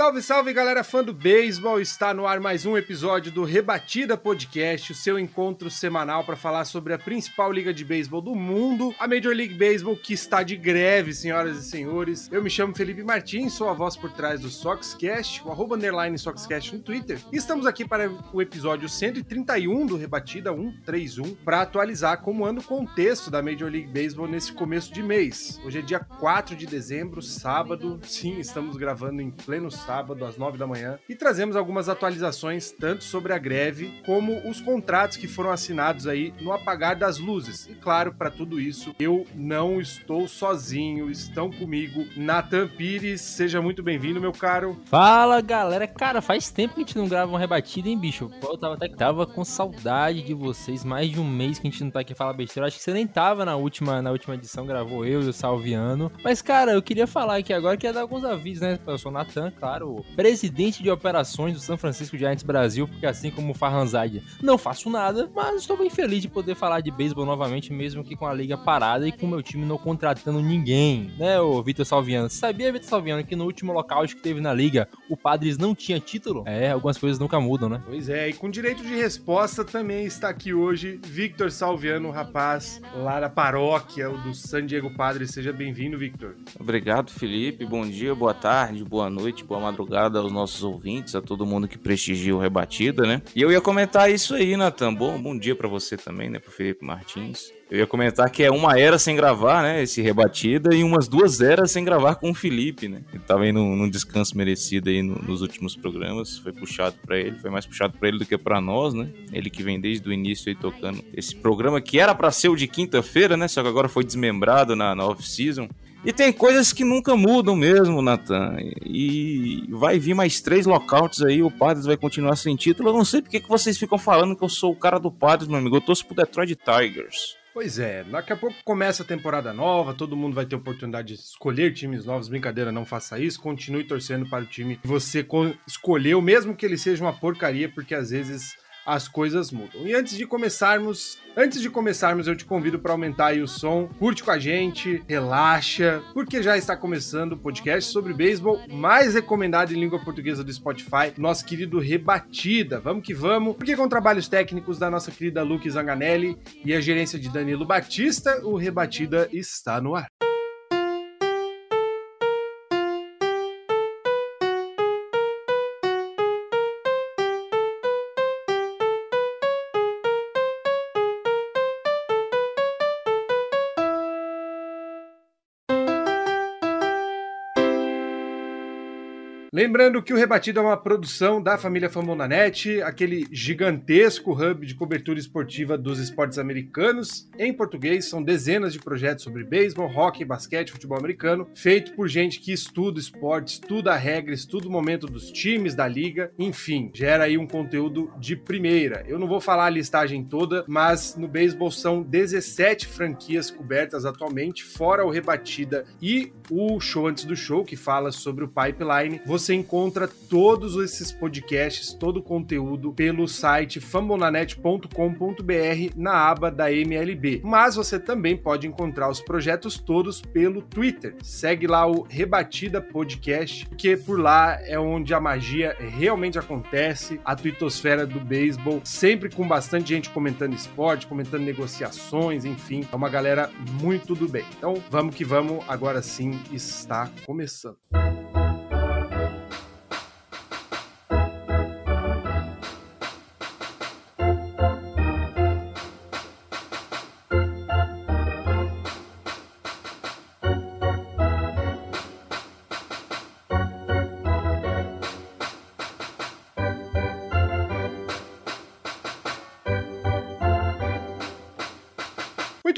Salve, salve galera fã do beisebol! Está no ar mais um episódio do Rebatida Podcast, o seu encontro semanal para falar sobre a principal liga de beisebol do mundo, a Major League Baseball, que está de greve, senhoras e senhores. Eu me chamo Felipe Martins, sou a voz por trás do Soxcast, o arroba underline Soxcast no Twitter, e estamos aqui para o episódio 131 do Rebatida 131 para atualizar como anda o contexto da Major League Baseball nesse começo de mês. Hoje é dia 4 de dezembro, sábado. Sim, estamos gravando em pleno sábado, às 9 da manhã, e trazemos algumas atualizações tanto sobre a greve como os contratos que foram assinados aí no apagar das luzes. E claro, para tudo isso, eu não estou sozinho, estão comigo Nathan Pires. Seja muito bem-vindo, meu caro. Fala galera, cara, faz tempo que a gente não grava uma rebatida, hein, bicho? Eu tava até tava com saudade de vocês, mais de um mês que a gente não tá aqui falar besteira. Acho que você nem tava na última, na última edição, gravou eu e o Salviano. Mas, cara, eu queria falar aqui agora, queria dar alguns avisos, né? Eu sou o Natan, claro, presidente de operações do São Francisco Giants Brasil, porque assim como o Farhanzade, não faço nada, mas estou bem feliz de poder falar de beisebol novamente, mesmo que com a liga parada e com o meu time não contratando ninguém, né, ô Vitor Salviano? Você sabia, Vitor Salviano, que no último lockout que teve na liga, o Padres não tinha título? É, algumas coisas nunca mudam, né? Pois é, e com direito de resposta também está aqui hoje Victor Salviano, rapaz lá da paróquia o do San Diego Padres. Seja bem-vindo, Victor. Obrigado, Felipe. Bom dia, boa tarde, boa noite, boa madrugada aos nossos ouvintes, a todo mundo que prestigia o Rebatida, né? E eu ia comentar isso aí, Natan. Bom, bom dia pra você também, né, pro Felipe Martins. Eu ia comentar que é uma era sem gravar, né, esse Rebatida, e umas duas eras sem gravar com o Felipe, né? Ele tava aí num, num descanso merecido aí no- nos últimos programas, foi puxado pra ele, foi mais puxado pra ele do que pra nós, né? Ele que vem desde o início aí tocando esse programa que era pra ser o de quinta-feira, né? Só que agora foi desmembrado na, na off-season. E tem coisas que nunca mudam mesmo, Nathan. E vai vir mais três lockouts aí, o Padres vai continuar sem título. Eu não sei porque que vocês ficam falando que eu sou o cara do Padres, meu amigo. Eu torço pro Detroit Tigers. Pois é, daqui a pouco começa a temporada nova, todo mundo vai ter oportunidade de escolher times novos. Brincadeira, não faça isso. Continue torcendo para o time que você co- escolheu, mesmo que ele seja uma porcaria, porque às vezes as coisas mudam. E antes de começarmos, antes de começarmos, eu te convido para aumentar aí o som, curte com a gente, relaxa, porque já está começando o podcast sobre beisebol mais recomendado em língua portuguesa do Spotify, nosso querido Rebatida. Vamos que vamos, porque com trabalhos técnicos da nossa querida Luke Zanganelli e a gerência de Danilo Batista, o Rebatida está no ar. Lembrando que o Rebatido é uma produção da família Fambonanet, aquele gigantesco hub de cobertura esportiva dos esportes americanos. Em português, são dezenas de projetos sobre beisebol, hockey, basquete, futebol americano, feito por gente que estuda esportes, estuda a regra, estuda o momento dos times, da liga, enfim, gera aí um conteúdo de primeira. Eu não vou falar a listagem toda, mas no beisebol são 17 franquias cobertas atualmente, fora o Rebatida e o show antes do show, que fala sobre o pipeline. Você encontra todos esses podcasts, todo o conteúdo pelo site fambonanet.com.br na aba da MLB. Mas você também pode encontrar os projetos todos pelo Twitter. Segue lá o Rebatida Podcast, que por lá é onde a magia realmente acontece, a twittosfera do beisebol, sempre com bastante gente comentando esporte, comentando negociações, enfim, é uma galera muito do bem. Então, vamos que vamos, agora sim está começando.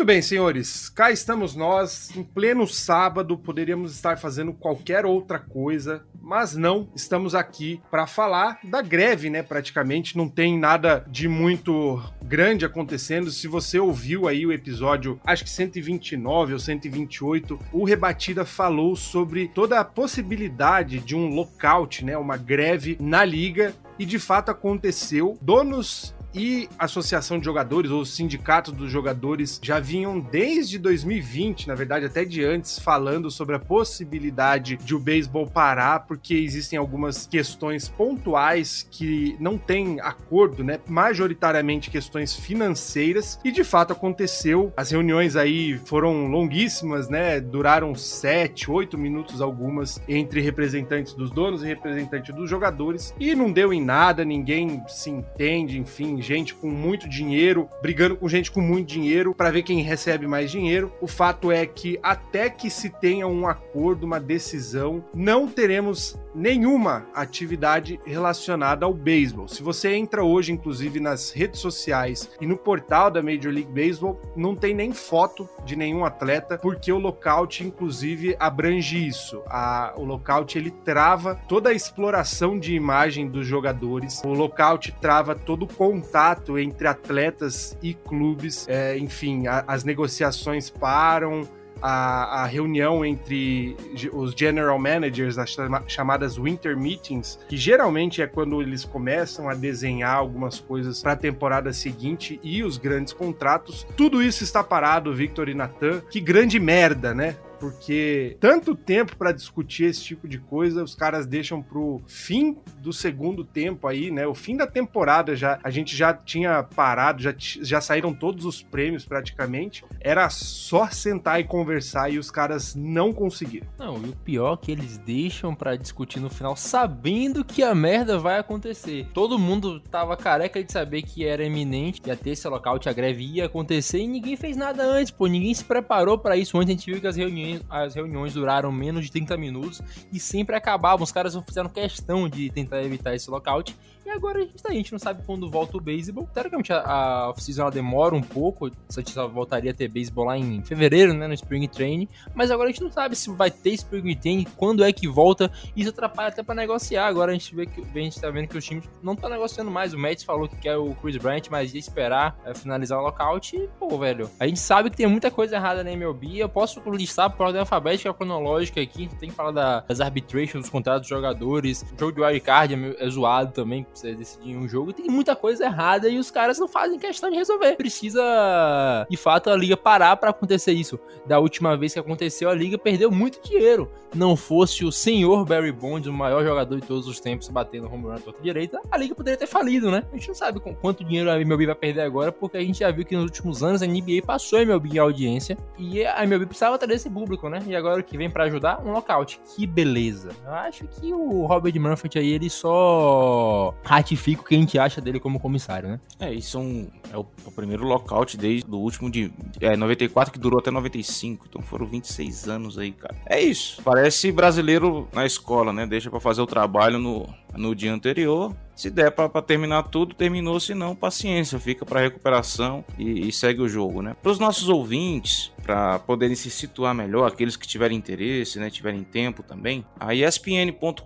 Muito bem, senhores. Cá estamos nós, em pleno sábado. Poderíamos estar fazendo qualquer outra coisa, mas não. Estamos aqui para falar da greve, né? Praticamente não tem nada de muito grande acontecendo. Se você ouviu aí o episódio, acho que 129 ou 128, o Rebatida falou sobre toda a possibilidade de um lockout, né? Uma greve na liga. E de fato aconteceu. Donos e associação de jogadores ou sindicato dos jogadores já vinham desde 2020, na verdade até de antes, falando sobre a possibilidade de o beisebol parar, porque existem algumas questões pontuais que não têm acordo, né? Majoritariamente questões financeiras e de fato aconteceu. As reuniões aí foram longuíssimas, né? Duraram sete, oito minutos algumas entre representantes dos donos e representantes dos jogadores e não deu em nada, ninguém se entende, enfim, gente com muito dinheiro, brigando com gente com muito dinheiro para ver quem recebe mais dinheiro. O fato é que até que se tenha um acordo, uma decisão, não teremos nenhuma atividade relacionada ao beisebol. Se você entra hoje, inclusive, nas redes sociais e no portal da Major League Baseball, não tem nem foto de nenhum atleta, porque o lockout, inclusive, abrange isso. A, o lockout ele trava toda a exploração de imagem dos jogadores. O lockout trava todo o contato entre atletas e clubes. É, enfim, a, as negociações param a, a, reunião entre os general managers, as chamadas winter meetings, que geralmente é quando eles começam a desenhar algumas coisas para a temporada seguinte e os grandes contratos. Tudo isso está parado, Victor e Natan. Que grande merda, né? Porque tanto tempo para discutir esse tipo de coisa, os caras deixam pro fim do segundo tempo aí, né? O fim da temporada já, a gente já tinha parado, já, já saíram todos os prêmios praticamente. Era só sentar e conversar e os caras não conseguiram. Não, e o pior é que eles deixam para discutir no final sabendo que a merda vai acontecer. Todo mundo tava careca de saber que era eminente, ia ter esse lockout, a greve ia acontecer e ninguém fez nada antes, pô, ninguém se preparou para isso. Ontem a gente viu que as reuniões as reuniões duraram menos de 30 minutos e sempre acabavam. Os caras fizeram questão de tentar evitar esse lockout. E agora a gente, tá, a gente não sabe quando volta o beisebol. Teoricamente a, a off-season demora um pouco. A gente só voltaria a ter beisebol lá em fevereiro, né? No Spring Training. Mas agora a gente não sabe se vai ter Spring Training, quando é que volta. Isso atrapalha até pra negociar. Agora a gente vê que a gente tá vendo que os times não estão negociando mais. O Mets falou que quer o Chris Bryant, mas ia esperar é, finalizar o lockout. E, pô, velho, a gente sabe que tem muita coisa errada na MLB. Eu posso listar por ordem alfabética cronológica aqui. Tem que falar da, das arbitrations, dos contratos dos jogadores. O jogo de wildcard é, é zoado também você decidir um jogo, tem muita coisa errada e os caras não fazem questão de resolver. Precisa, de fato, a liga parar para acontecer isso. Da última vez que aconteceu, a liga perdeu muito dinheiro. Não fosse o senhor Barry Bonds, o maior jogador de todos os tempos, batendo home run à torta direita, a liga poderia ter falido, né? A gente não sabe quanto dinheiro a MLB vai perder agora, porque a gente já viu que nos últimos anos a NBA passou a MLB em audiência e a MLB precisava trazer esse público, né? E agora o que vem para ajudar? Um lockout. Que beleza. Eu acho que o Robert Manfred aí, ele só ratifica o que a gente acha dele como comissário, né? É, isso é, um, é o, o, primeiro lockout desde o último de é, 94, que durou até 95. Então foram 26 anos aí, cara. É isso. Parece brasileiro na escola, né? Deixa para fazer o trabalho no, no dia anterior. Se der para terminar tudo, terminou. Se não, paciência, fica para recuperação e, e, segue o jogo, né? Para os nossos ouvintes, para poderem se situar melhor, aqueles que tiverem interesse, né, tiverem tempo também, a ESPN.com.br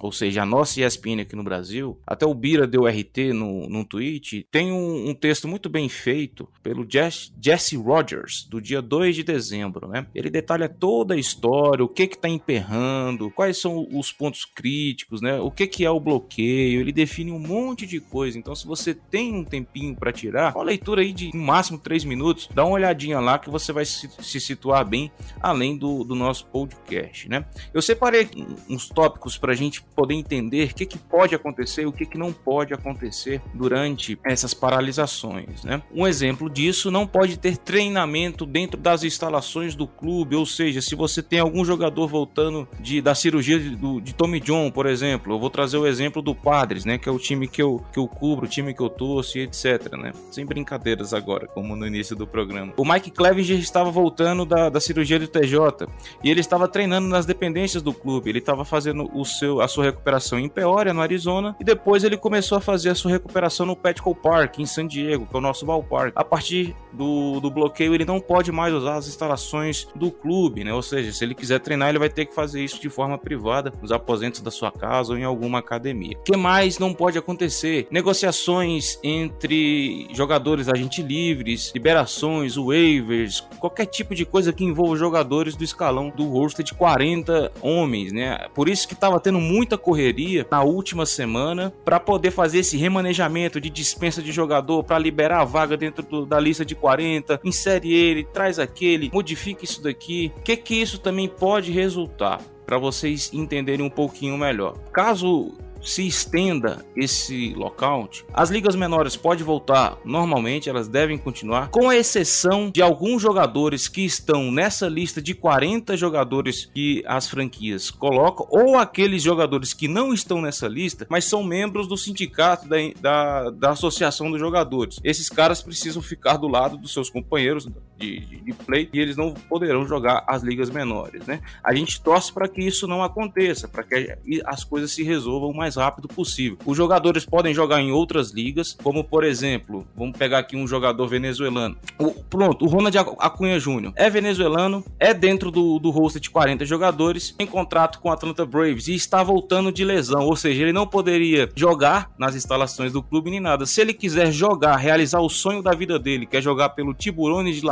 ou seja, a nossa ESPN aqui no Brasil, até o Bira deu RT no, no tweet, tem um, um texto muito bem feito pelo Jess, Jesse Rogers, do dia 2 de dezembro, né? Ele detalha toda a história, o que que tá emperrando, quais são os pontos críticos, né? O que que é o bloqueio, ele define um monte de coisa. Então, se você tem um tempinho para tirar, uma leitura aí de no máximo 3 minutos, dá uma olhadinha lá que você vai se, se situar bem, além do, do nosso podcast, né? Eu separei uns tópicos pra gente poder entender o que, que pode acontecer e o que, que não pode acontecer durante essas paralisações. Né? Um exemplo disso não pode ter treinamento dentro das instalações do clube, ou seja, se você tem algum jogador voltando de, da cirurgia de, de Tommy John, por exemplo, eu vou trazer o exemplo do Padres, né, que é o time que eu, que eu cubro, o time que eu torço e etc. Né? Sem brincadeiras agora, como no início do programa. O Mike Clevinger estava voltando da, da cirurgia do TJ e ele estava treinando nas dependências do clube, ele estava fazendo o seu, a sua recuperação em Peoria, no Arizona, e depois ele começou a fazer a sua recuperação no Petco Park, em San Diego, que é o nosso ballpark. A partir do, do bloqueio, ele não pode mais usar as instalações do clube, né? Ou seja, se ele quiser treinar, ele vai ter que fazer isso de forma privada, nos aposentos da sua casa ou em alguma academia. O que mais não pode acontecer? Negociações entre jogadores agentes livres, liberações, waivers, qualquer tipo de coisa que envolva jogadores do escalão do roster de 40 homens, né? Por isso que estava tendo muita correria na última semana para poder fazer esse remanejamento de dispensa de jogador para liberar a vaga dentro do, da lista de 40, insere ele, traz aquele, modifica isso daqui. O que que isso também pode resultar? Para vocês entenderem um pouquinho melhor. Caso se estenda esse lockout, as ligas menores podem voltar normalmente, elas devem continuar, com exceção de alguns jogadores que estão nessa lista de 40 jogadores que as franquias colocam, ou aqueles jogadores que não estão nessa lista, mas são membros do sindicato da, da, da associação dos jogadores. Esses caras precisam ficar do lado dos seus companheiros de, de, de play e eles não poderão jogar as ligas menores, né? A gente torce para que isso não aconteça, para que as coisas se resolvam mais rápido possível. Os jogadores podem jogar em outras ligas, como por exemplo, vamos pegar aqui um jogador venezuelano. O, pronto, o Ronald Acunha Júnior é venezuelano, é dentro do, do roster de 40 jogadores, em contrato com o Atlanta Braves e está voltando de lesão, ou seja, ele não poderia jogar nas instalações do clube nem nada. Se ele quiser jogar, realizar o sonho da vida dele, que é jogar pelo Tiburones de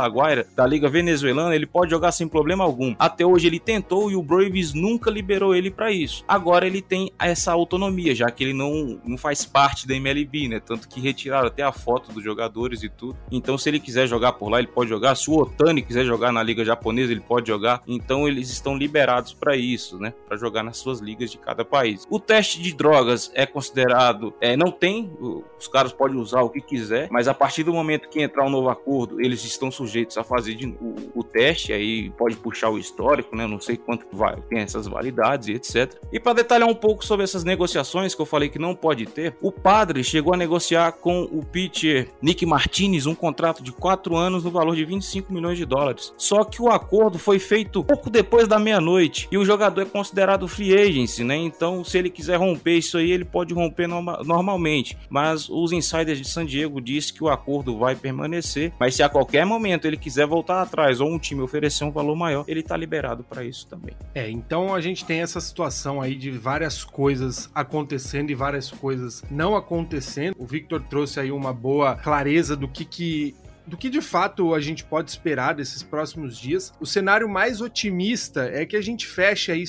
Da Liga Venezuelana, ele pode jogar sem problema algum. Até hoje ele tentou e o Braves nunca liberou ele para isso. Agora ele tem essa autonomia autonomia, já que ele não, não faz parte da MLB, né? Tanto que retiraram até a foto dos jogadores e tudo. Então, se ele quiser jogar por lá, ele pode jogar. Se o Otani quiser jogar na liga japonesa, ele pode jogar. Então, eles estão liberados para isso, né? Para jogar nas suas ligas de cada país. O teste de drogas é considerado, é, não tem, os caras podem usar o que quiser, mas a partir do momento que entrar um novo acordo, eles estão sujeitos a fazer de, o, o teste, aí pode puxar o histórico, né? Não sei quanto vai, tem essas validades e etc. E para detalhar um pouco sobre essas negociações negociações que eu falei que não pode ter, o padre chegou a negociar com o pitcher Nick Martinez um contrato de 4 anos no valor de 25 milhões de dólares. Só que o acordo foi feito pouco depois da meia-noite e o jogador é considerado free agency, né? Então, se ele quiser romper isso aí, ele pode romper norma normalmente. Mas os insiders de San Diego dizem que o acordo vai permanecer, mas se a qualquer momento ele quiser voltar atrás ou um time oferecer um valor maior, ele tá liberado para isso também. É, então a gente tem essa situação aí de várias coisas acontecendo acontecendo e várias coisas não acontecendo. O Victor trouxe aí uma boa clareza do que, que do que de fato a gente pode esperar desses próximos dias. O cenário mais otimista é que a gente feche aí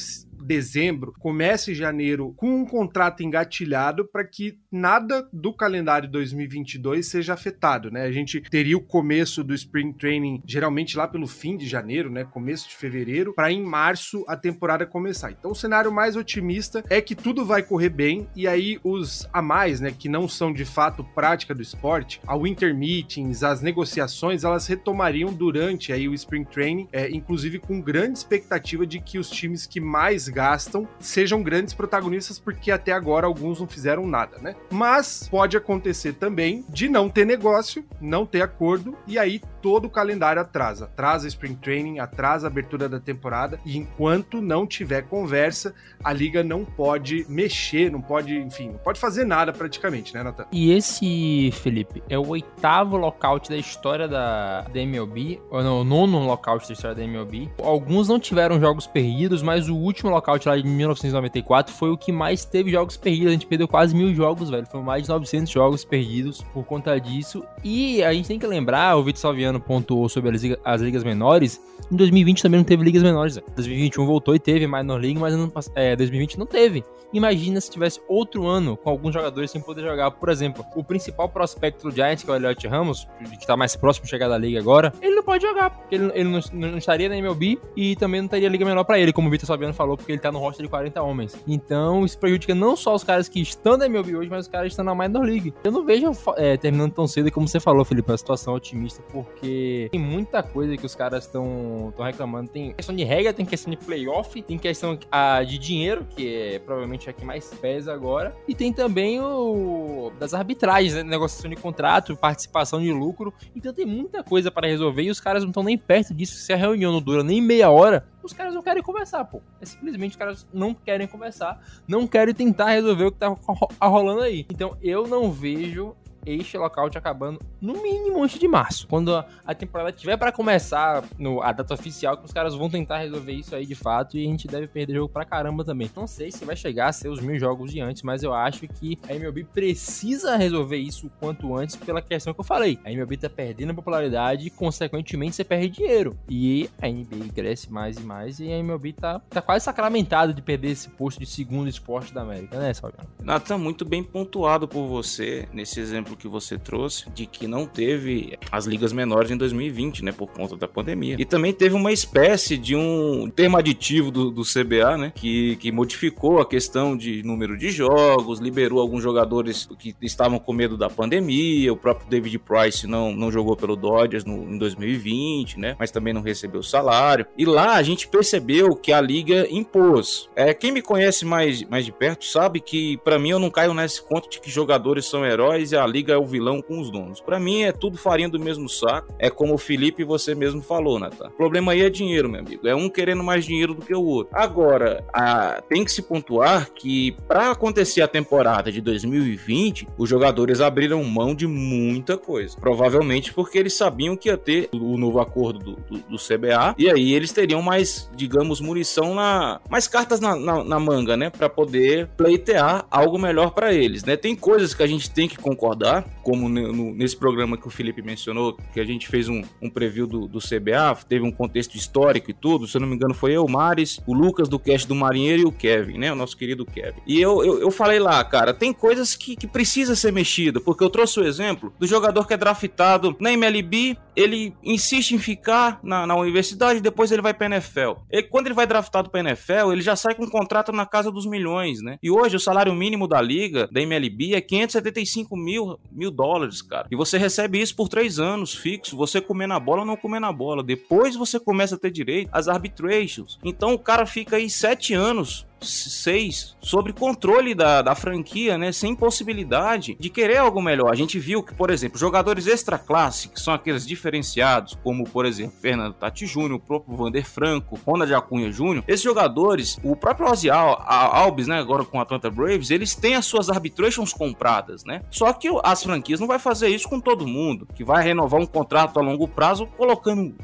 dezembro, comece janeiro com um contrato engatilhado para que nada do calendário 2022 seja afetado, né? A gente teria o começo do Spring Training geralmente lá pelo fim de janeiro, né? Começo de fevereiro, para em março a temporada começar. Então o cenário mais otimista é que tudo vai correr bem e aí os a mais, né, que não são de fato prática do esporte, a Winter Meetings, as negociações, elas retomariam durante aí o Spring Training, é, inclusive com grande expectativa de que os times que mais sejam grandes protagonistas, porque até agora alguns não fizeram nada, né? Mas pode acontecer também de não ter negócio, não ter acordo, e aí todo o calendário atrasa. Atrasa Spring Training, atrasa a abertura da temporada, e enquanto não tiver conversa, a liga não pode mexer, não pode, enfim, não pode fazer nada praticamente, né, Nathan? E esse, Felipe, é o oitavo lockout da história da, da MLB, ou não, o nono lockout da história da MLB. Alguns não tiveram jogos perdidos, mas o último lockout lá de 1994 foi o que mais teve jogos perdidos. A gente perdeu quase mil jogos, velho. Foram mais de 900 jogos perdidos por conta disso. E a gente tem que lembrar, o Vitor Salviano pontuou sobre as, ligas, as ligas menores. Em 2020 também não teve ligas menores. Velho. 2021 voltou e teve Minor League, mas ano, é, 2020 não teve. Imagina se tivesse outro ano com alguns jogadores sem poder jogar. Por exemplo, o principal prospecto do Giants, que é o Elliot Ramos, que tá mais próximo de chegar da liga agora, ele não pode jogar, porque ele, ele não, não, estaria na MLB e também não teria liga menor para ele, como o Vitor Salviano falou, porque ele tá no roster de 40 homens. Então, isso prejudica não só os caras que estão na MLB hoje, mas os caras que estão na Minor League. Eu não vejo é, terminando tão cedo como você falou, Felipe, a situação otimista porque tem muita coisa que os caras estão reclamando. Tem questão de regra, tem questão de playoff, tem questão ah, de dinheiro, que é provavelmente a que mais pesa agora, e tem também o das arbitragens, né? negociação de contrato, participação de lucro. Então tem muita coisa para resolver e os caras não estão nem perto disso. Se a reunião não dura nem meia hora, os caras não querem conversar, pô. É simplesmente os caras não querem conversar, não querem tentar resolver o que tá rolando aí. Então eu não vejo este lockout acabando no mínimo antes de março. Quando a, temporada tiver para começar, no, a data oficial, que os caras vão tentar resolver isso aí de fato e a gente deve perder jogo pra caramba também. Não sei se vai chegar a ser os mil jogos de antes, mas eu acho que a MLB precisa resolver isso o quanto antes pela questão que eu falei. A MLB tá perdendo popularidade e, consequentemente, você perde dinheiro. E a NBA cresce mais e mais e a MLB tá, tá quase sacramentado de perder esse posto de segundo esporte da América, né, Salgado? Natan, muito bem pontuado por você nesse exemplo que você trouxe de que não teve as ligas menores em 2020, né, por conta da pandemia. E também teve uma espécie de um termo aditivo do, do CBA, né, que, que modificou a questão de número de jogos, liberou alguns jogadores que estavam com medo da pandemia, o próprio David Price não, não jogou pelo Dodgers no, em 2020, né, mas também não recebeu salário. E lá a gente percebeu que a liga impôs. É, quem me conhece mais, mais de perto sabe que para mim eu não caio nesse conto de que jogadores são heróis e a liga é o vilão com os donos. Para mim é tudo farinha do mesmo saco. É como o Felipe você mesmo falou, Nathan. O problema aí é dinheiro, meu amigo. É um querendo mais dinheiro do que o outro. Agora, a... tem que se pontuar que para acontecer a temporada de 2020, os jogadores abriram mão de muita coisa. Provavelmente porque eles sabiam que ia ter o novo acordo do, do, do CBA e aí eles teriam mais, digamos, munição na, mais cartas na, na, na manga, né, para poder pleitear algo melhor para eles, né? Tem coisas que a gente tem que concordar como no, nesse programa que o Felipe mencionou, que a gente fez um, um preview do, do, CBA, teve um contexto histórico e tudo, se eu não me engano foi eu, o Mares, o Lucas do cast do Marinheiro e o Kevin, né, o nosso querido Kevin. E eu, eu, eu falei lá, cara, tem coisas que, que precisa ser mexida, porque eu trouxe o exemplo do jogador que é draftado na MLB, ele insiste em ficar na, na universidade, depois ele vai pra NFL. E quando ele vai draftado pra NFL, ele já sai com um contrato na casa dos milhões, né? E hoje o salário mínimo da liga, da MLB, é 575 mil, mil dólares, cara. E você recebe isso por três anos fixo, você comer na bola ou não comer na bola. Depois você começa a ter direito às arbitrations. Então o cara fica aí sete anos 6 sobre controle da, da franquia, né? Sem possibilidade de querer algo melhor. A gente viu que, por exemplo, jogadores extra classe, que são aqueles diferenciados, como, por exemplo, Fernando Tati Júnior, o próprio Vander Franco, Ronald Acunha Júnior, esses jogadores, o próprio Ozzy Al Alves, né? Agora com a Atlanta Braves, eles têm as suas arbitrations compradas, né? Só que as franquias não vai fazer isso com todo mundo, que vai renovar um contrato a longo prazo colocando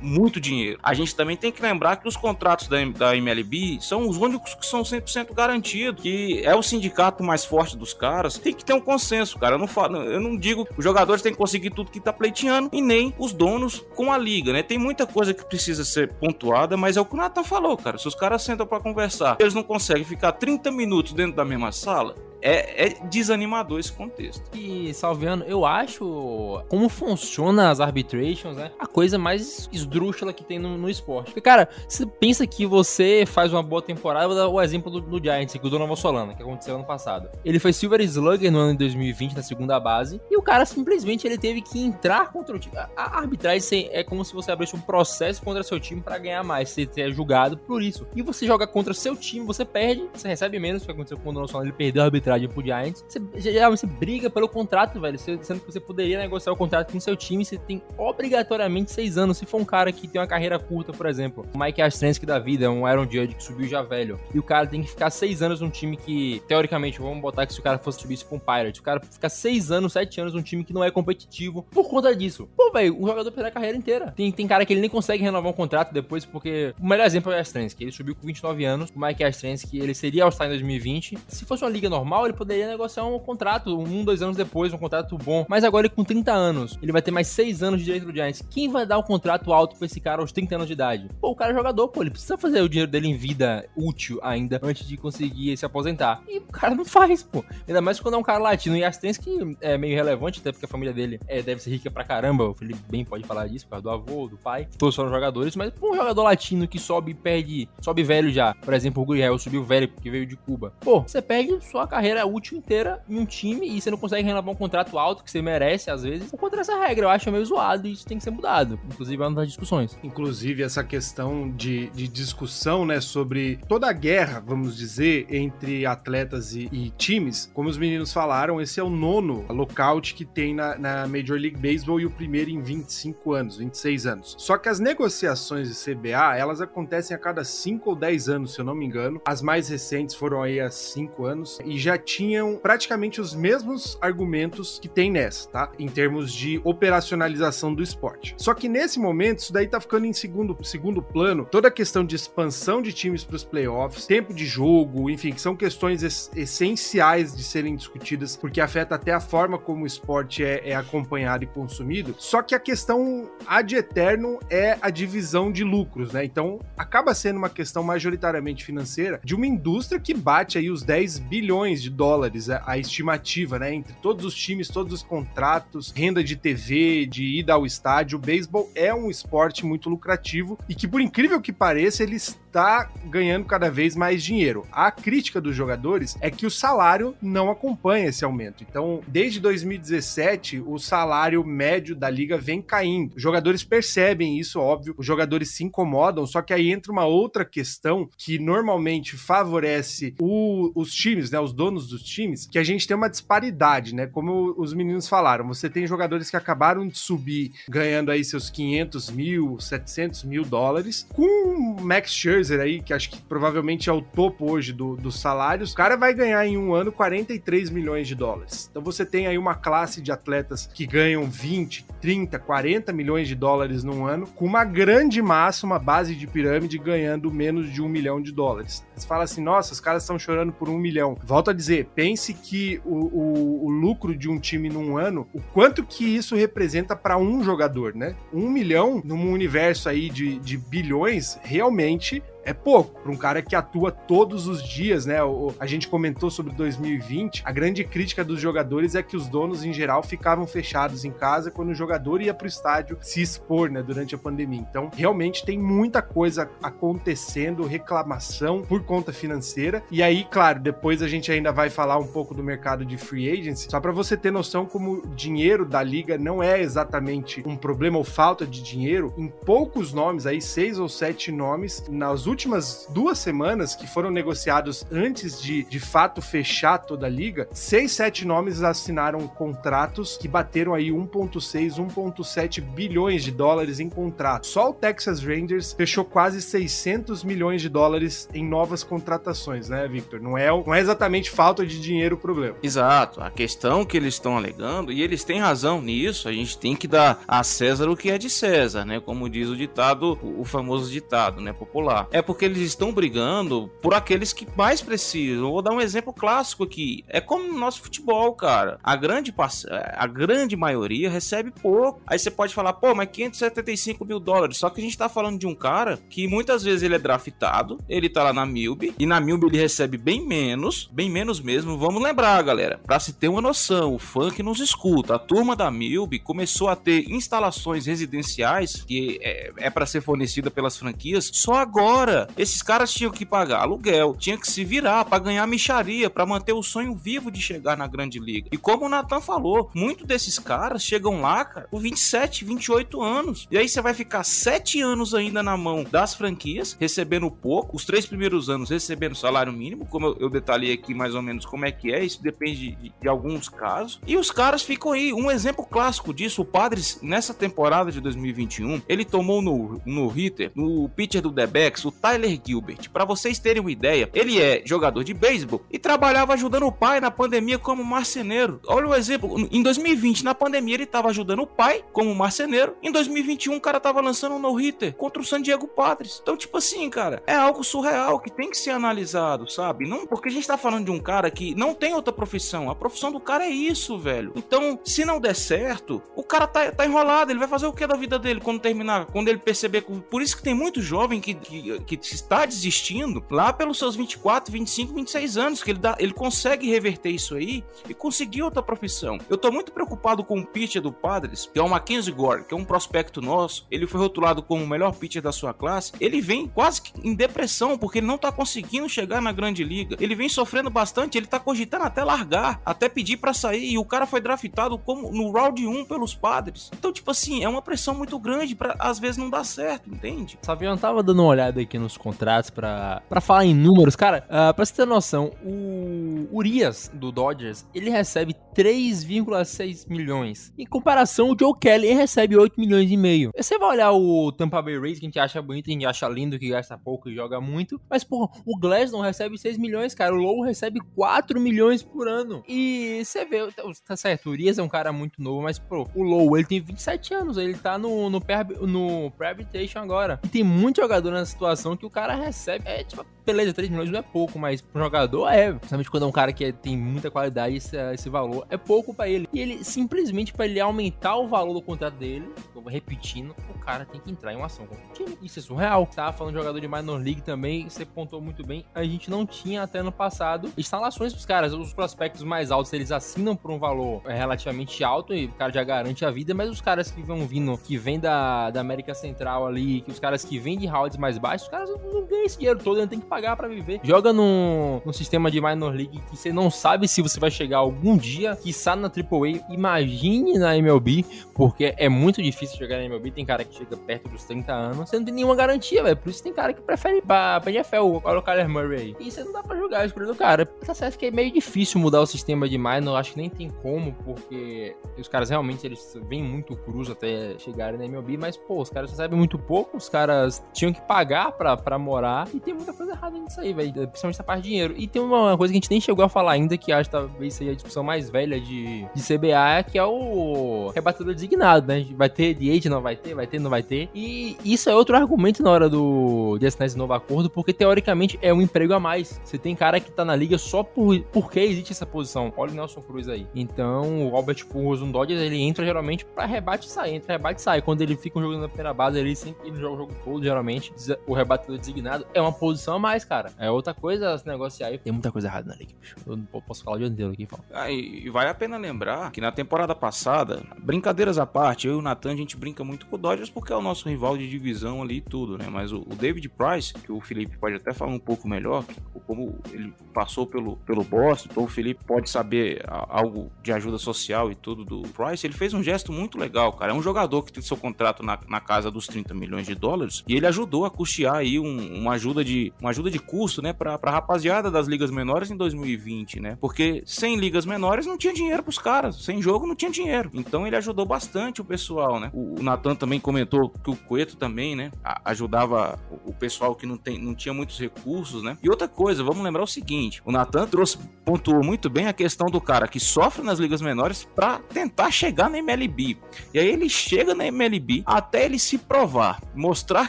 muito dinheiro. A gente também tem que lembrar que os contratos da, da MLB são os únicos que são 100% garantidos, que é o sindicato mais forte dos caras, tem que ter um consenso, cara. Eu não, falo, eu não digo que os jogadores têm que conseguir tudo que tá pleiteando e nem os donos com a liga, né? Tem muita coisa que precisa ser pontuada, mas é o que o Nathan falou, cara. Se os caras sentam para conversar, eles não conseguem ficar 30 minutos dentro da mesma sala, é, é, desanimador esse contexto. E, Salviano, eu acho como funciona as arbitrations, né? A coisa mais esdrúxula que tem no, no esporte. Porque, cara, você pensa que você faz uma boa temporada, vou dar o exemplo do, do Giants, aqui, o Donovan Solana, que aconteceu ano passado. Ele foi Silver Slugger no ano de 2020, na segunda base, e o cara simplesmente ele teve que entrar contra o time. A, a arbitragem é como se você abrisse um processo contra seu time para ganhar mais, você é julgado por isso. E você joga contra seu time, você perde, você recebe menos, o que aconteceu com o Donovan Solana, ele perdeu a arbitragem arbitragem pro Giants, você, geralmente você briga pelo contrato, velho. Sendo que você poderia negociar o contrato com seu time, você tem obrigatoriamente seis anos. Se for um cara que tem uma carreira curta, por exemplo, o Mike Astrensky da vida, um Aaron Judge que subiu já velho, e o cara tem que ficar seis anos num time que, teoricamente, vamos botar que se o cara fosse subir isso pra um Pirate, o cara fica seis anos, sete anos num time que não é competitivo por conta disso. Pô, velho, o jogador perdeu a carreira inteira. Tem, tem cara que ele nem consegue renovar um contrato depois, porque o melhor exemplo é o Astrensky. Ele subiu com 29 anos, o Mike Astrensky, ele seria All-Star em 2020. Se fosse uma liga normal, ele poderia negociar um contrato, um, dois anos depois, um contrato bom. Mas agora ele com 30 anos, ele vai ter mais 6 anos de direito do Giants. Quem vai dar um contrato alto pra esse cara aos 30 anos de idade? Pô, o cara é jogador, pô, ele precisa fazer o dinheiro dele em vida útil ainda, antes de conseguir se aposentar. E o cara não faz, pô. Ainda mais quando é um cara latino. E as que é meio relevante, até porque a família dele é, deve ser rica pra caramba. O Felipe bem pode falar disso, por causa do avô, do pai. Todos foram jogadores, mas pô, um jogador latino que sobe e perde, sobe velho já. Por exemplo, o Gurriel subiu velho porque veio de Cuba. Pô, você perde sua carreira carreira útil inteira em um time e você não consegue renovar um contrato alto que você merece, às vezes, por conta dessa regra. Eu acho meio zoado e isso tem que ser mudado. Inclusive, é uma das discussões. Inclusive, essa questão de, de discussão, né, sobre toda a guerra, vamos dizer, entre atletas e, e times, como os meninos falaram, esse é o nono lockout que tem na, na Major League Baseball e o primeiro em 25 anos, 26 anos. Só que as negociações de CBA, elas acontecem a cada 5 ou 10 anos, se eu não me engano. As mais recentes foram aí há 5 anos e já tinham praticamente os mesmos argumentos que tem nessa, tá? Em termos de operacionalização do esporte. Só que nesse momento, isso daí tá ficando em segundo, segundo plano. Toda a questão de expansão de times para os playoffs, tempo de jogo, enfim, que são questões es essenciais de serem discutidas, porque afeta até a forma como o esporte é, é acompanhado e consumido. Só que a questão ad eterno é a divisão de lucros, né? Então acaba sendo uma questão majoritariamente financeira de uma indústria que bate aí os 10 bilhões de dólares, a, a estimativa, né? Entre todos os times, todos os contratos, renda de TV, de ida ao estádio, o beisebol é um esporte muito lucrativo e que, por incrível que pareça, ele está ganhando cada vez mais dinheiro. A crítica dos jogadores é que o salário não acompanha esse aumento. Então, desde 2017, o salário médio da liga vem caindo. Os jogadores percebem isso, óbvio, os jogadores se incomodam, só que aí entra uma outra questão que normalmente favorece o, os times, né, os donos dos times, que a gente tem uma disparidade, né? Como os meninos falaram, você tem jogadores que acabaram de subir ganhando aí seus 500 mil, 700 mil dólares, com o Max Scherzer aí, que acho que provavelmente é o topo hoje do, dos salários, o cara vai ganhar em um ano 43 milhões de dólares. Então você tem aí uma classe de atletas que ganham 20, 30, 40 milhões de dólares num ano, com uma grande massa, uma base de pirâmide ganhando menos de um milhão de dólares. Você fala assim, nossa, os caras estão chorando por um milhão. Volto a dizer, pense que o, o, o lucro de um time num ano, o quanto que isso representa para um jogador, né? Um milhão num universo aí de, de bilhões, realmente é pouco para um cara que atua todos os dias, né? O, a gente comentou sobre 2020. A grande crítica dos jogadores é que os donos, em geral, ficavam fechados em casa quando o jogador ia para o estádio se expor, né? Durante a pandemia. Então, realmente tem muita coisa acontecendo, reclamação por conta financeira. E aí, claro, depois a gente ainda vai falar um pouco do mercado de free agency, só para você ter noção como dinheiro da liga não é exatamente um problema ou falta de dinheiro. Em poucos nomes, aí seis ou sete nomes, nas últimas últimas duas semanas, que foram negociados antes de de fato fechar toda a liga, seis, sete nomes assinaram contratos que bateram aí 1,6, 1,7 bilhões de dólares em contrato. Só o Texas Rangers fechou quase 600 milhões de dólares em novas contratações, né, Victor? Não é, não é exatamente falta de dinheiro o problema. Exato. A questão que eles estão alegando, e eles têm razão nisso, a gente tem que dar a César o que é de César, né? Como diz o ditado, o famoso ditado, né, popular. É porque eles estão brigando por aqueles que mais precisam. Vou dar um exemplo clássico aqui. É como no nosso futebol, cara. A grande, a grande maioria recebe pouco. Aí você pode falar, pô, mas 575 mil dólares. Só que a gente tá falando de um cara que muitas vezes ele é draftado, ele tá lá na Milb, e na Milb ele recebe bem menos, bem menos mesmo. Vamos lembrar, galera, pra se ter uma noção, o que nos escuta, a turma da Milb começou a ter instalações residenciais que é, é para ser fornecida pelas franquias só agora esses caras tinham que pagar aluguel, tinham que se virar para ganhar micharia, para manter o sonho vivo de chegar na grande liga. E como o Nathan falou, muitos desses caras chegam lá, cara, com 27, 28 anos. E aí você vai ficar 7 anos ainda na mão das franquias, recebendo pouco, os três primeiros anos recebendo salário mínimo, como eu, detalhei aqui mais ou menos como é que é, isso depende de, de alguns casos. E os caras ficam aí. Um exemplo clássico disso, o Padres, nessa temporada de 2021, ele tomou no, no hitter, no pitcher do Debex, o Tyler Gilbert. Para vocês terem uma ideia, ele é jogador de beisebol e trabalhava ajudando o pai na pandemia como marceneiro. Olha o exemplo, em 2020, na pandemia, ele estava ajudando o pai como marceneiro. Em 2021, o cara tava lançando um no-hitter contra o San Diego Padres. Então, tipo assim, cara, é algo surreal que tem que ser analisado, sabe? Não porque a gente tá falando de um cara que não tem outra profissão. A profissão do cara é isso, velho. Então, se não der certo, o cara tá, tá enrolado. Ele vai fazer o que da vida dele quando terminar? Quando ele perceber. Por isso que tem muito jovem que, que que está desistindo lá pelos seus 24, 25, 26 anos, que ele, dá, ele consegue reverter isso aí e conseguir outra profissão. Eu tô muito preocupado com o pitcher do Padres, que é o Mackenzie Gore, que é um prospecto nosso. Ele foi rotulado como o melhor pitcher da sua classe. Ele vem quase que em depressão, porque ele não tá conseguindo chegar na grande liga. Ele vem sofrendo bastante, ele tá cogitando até largar, até pedir para sair, e o cara foi draftado como no round 1 pelos Padres. Então, tipo assim, é uma pressão muito grande para às vezes não dar certo, entende? Sabião tava dando uma olhada aqui nos contratos pra falar em números. Cara, uh, pra você ter noção, o Urias do Dodgers, ele recebe 3,6 milhões. Em comparação, o Joe Kelly recebe 8 milhões e meio. Você vai olhar o Tampa Bay Rays, que a gente acha bonito, a gente acha lindo, que gasta pouco e joga muito. Mas, porra, o Glasnow recebe 6 milhões, cara. O Lowe recebe 4 milhões por ano. E você vê, tá certo, o Urias é um cara muito novo, mas, pô, o Lowe, ele tem 27 anos, ele tá no, no, no Pre-Habitation agora. E tem muito jogador nessa situação que o cara recebe, é tipo, beleza, 3 milhões não é pouco, mas pro jogador é. Principalmente quando é um cara que é, tem muita qualidade, esse, esse valor é pouco para ele. E ele, simplesmente para ele aumentar o valor do contrato dele, repetindo, o cara tem que entrar em uma ação contra o time. Isso é surreal. Tava falando de jogador de minor league também, você pontou muito bem. A gente não tinha até no passado instalações pros caras. Os prospectos mais altos, eles assinam por um valor relativamente alto e o cara já garante a vida, mas os caras que vão vindo, que vem da, da América Central ali, que os caras que vêm de rounds mais baixos, os caras não ganham esse dinheiro todo, ele tem que pagar para viver. Joga num, num sistema de minor league que você não sabe se você vai chegar algum dia, que sai na AAA, imagine na MLB, porque é muito difícil chegar na MLB, tem cara que chega perto dos 30 anos, você não tem nenhuma garantia, velho. Por isso tem cara que prefere ir pra, pra NFL, olha o Kyler Murray aí. E você não dá pra jogar escolha do cara. Certo que é meio difícil mudar o sistema de minor, acho que nem tem como, porque os caras realmente eles vêm muito cruz até chegarem na MLB, mas pô, os caras recebem muito pouco, os caras tinham que pagar pra, pra morar, e tem muita coisa errada nisso aí, velho, principalmente essa parte de dinheiro. E tem uma coisa que a gente nem chegou a falar ainda, que acho que talvez seja a discussão mais velha de, de CBA, que é o rebatedor designado, né? Vai ter DH, não vai ter, vai ter, não vai ter. E isso é outro argumento na hora do de assinar esse novo acordo, porque teoricamente é um emprego a mais. Você tem cara que tá na liga só por porque existe essa posição. Olha o Nelson Cruz aí. Então, o Robert Pujols no Dodgers, ele entra geralmente para rebate e sai, entra rebate e sai. Quando ele fica jogando na primeira base, ele sempre joga o jogo todo, geralmente. O rebatedor designado é uma posição a mais, cara. É outra coisa se negociar aí. Tem muita coisa errada na liga, bicho. Eu não posso falar o dia inteiro aqui. Fala. Ah, e vale a pena lembrar que na temporada passada, brincadeiras à parte, eu e o Nathan, a gente brinca muito com o Dodgers porque é o nosso rival de divisão ali e tudo, né? Mas o, o David Price, que o Felipe pode até falar um pouco melhor, como ele passou pelo, pelo Boston, então o Felipe pode saber algo de ajuda social e tudo do Price, ele fez um gesto muito legal, cara. É um jogador que tem seu contrato na, na casa dos 30 milhões de dólares e ele ajudou a custear aí um, uma ajuda de uma ajuda de custo, né, pra, pra rapaziada das ligas menores em 2020, né? Porque sem ligas menores não tinha dinheiro pros caras, sem jogo não tinha dinheiro. Então ele ajudou bastante o pessoal, né? O, o Nathan também comentou que o Coeto também, né, ajudava o pessoal que não, tem, não tinha muitos recursos, né? E outra coisa, vamos lembrar o seguinte: o Nathan trouxe, pontuou muito bem a questão do cara que sofre nas ligas menores para tentar chegar na MLB. E aí ele chega na MLB até ele se provar, mostrar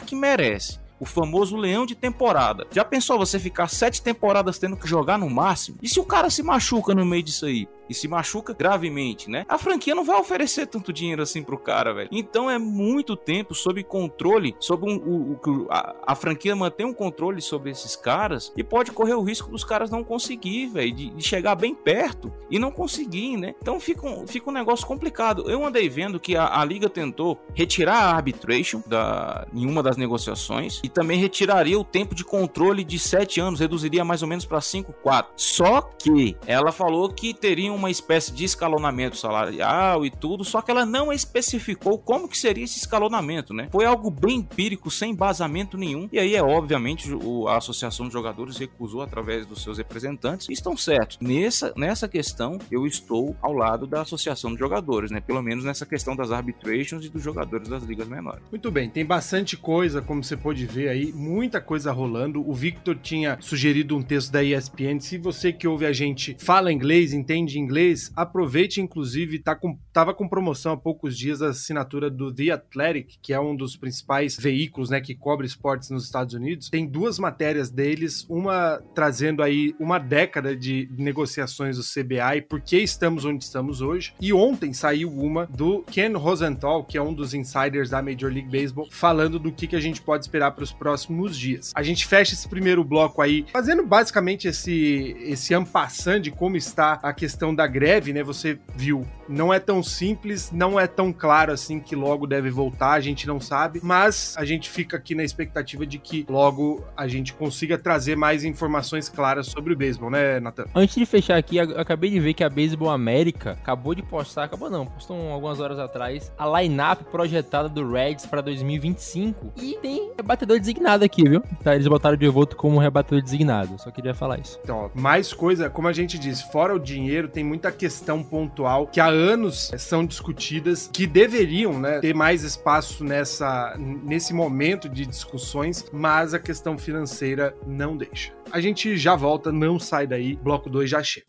que merece o famoso leão de temporada. Já pensou você ficar sete temporadas tendo que jogar no máximo? E se o cara se machuca no meio disso aí? E se machuca gravemente, né? A franquia não vai oferecer tanto dinheiro assim pro cara, velho. Então é muito tempo sob controle, sob um, o, o a, a, franquia mantém um controle sobre esses caras e pode correr o risco dos caras não conseguir, velho, de, de, chegar bem perto e não conseguir, né? Então fica um, fica um negócio complicado. Eu andei vendo que a, a liga tentou retirar a arbitration da, em uma das negociações e também retiraria o tempo de controle de 7 anos, reduziria mais ou menos para 5, 4. Só que ela falou que teriam uma espécie de escalonamento salarial e tudo, só que ela não especificou como que seria esse escalonamento, né? Foi algo bem empírico, sem embasamento nenhum. E aí é obviamente o, a Associação de Jogadores recusou através dos seus representantes. E estão certos. Nessa, nessa questão, eu estou ao lado da Associação de Jogadores, né? Pelo menos nessa questão das arbitrations e dos jogadores das ligas menores. Muito bem, tem bastante coisa, como você pode ver aí, muita coisa rolando. O Victor tinha sugerido um texto da ESPN. Se você que ouve a gente fala inglês, entende inglês, inglês, aproveite, inclusive, tá com, tava com promoção há poucos dias a assinatura do The Athletic, que é um dos principais veículos né, que cobre esportes nos Estados Unidos. Tem duas matérias deles, uma trazendo aí uma década de negociações do CBA e por que estamos onde estamos hoje. E ontem saiu uma do Ken Rosenthal, que é um dos insiders da Major League Baseball, falando do que, que a gente pode esperar para os próximos dias. A gente fecha esse primeiro bloco aí, fazendo basicamente esse, esse ampassando de como está a questão da greve, né? Você viu, não é tão simples, não é tão claro assim que logo deve voltar, a gente não sabe, mas a gente fica aqui na expectativa de que logo a gente consiga trazer mais informações claras sobre o beisebol, né, Nathan? Antes de fechar aqui, eu acabei de ver que a Baseball América acabou de postar, acabou não, postou algumas horas atrás, a line-up projetada do Reds para 2025 e tem rebatedor designado aqui, viu? Tá, eles botaram de volta como rebatedor designado, só queria falar isso. Então, ó, mais coisa, como a gente diz, fora o dinheiro, tem muita questão pontual que há anos são discutidas, que deveriam né, ter mais espaço nessa, nesse momento de discussões, mas a questão financeira não deixa. A gente já volta, não sai daí, bloco 2 já chega.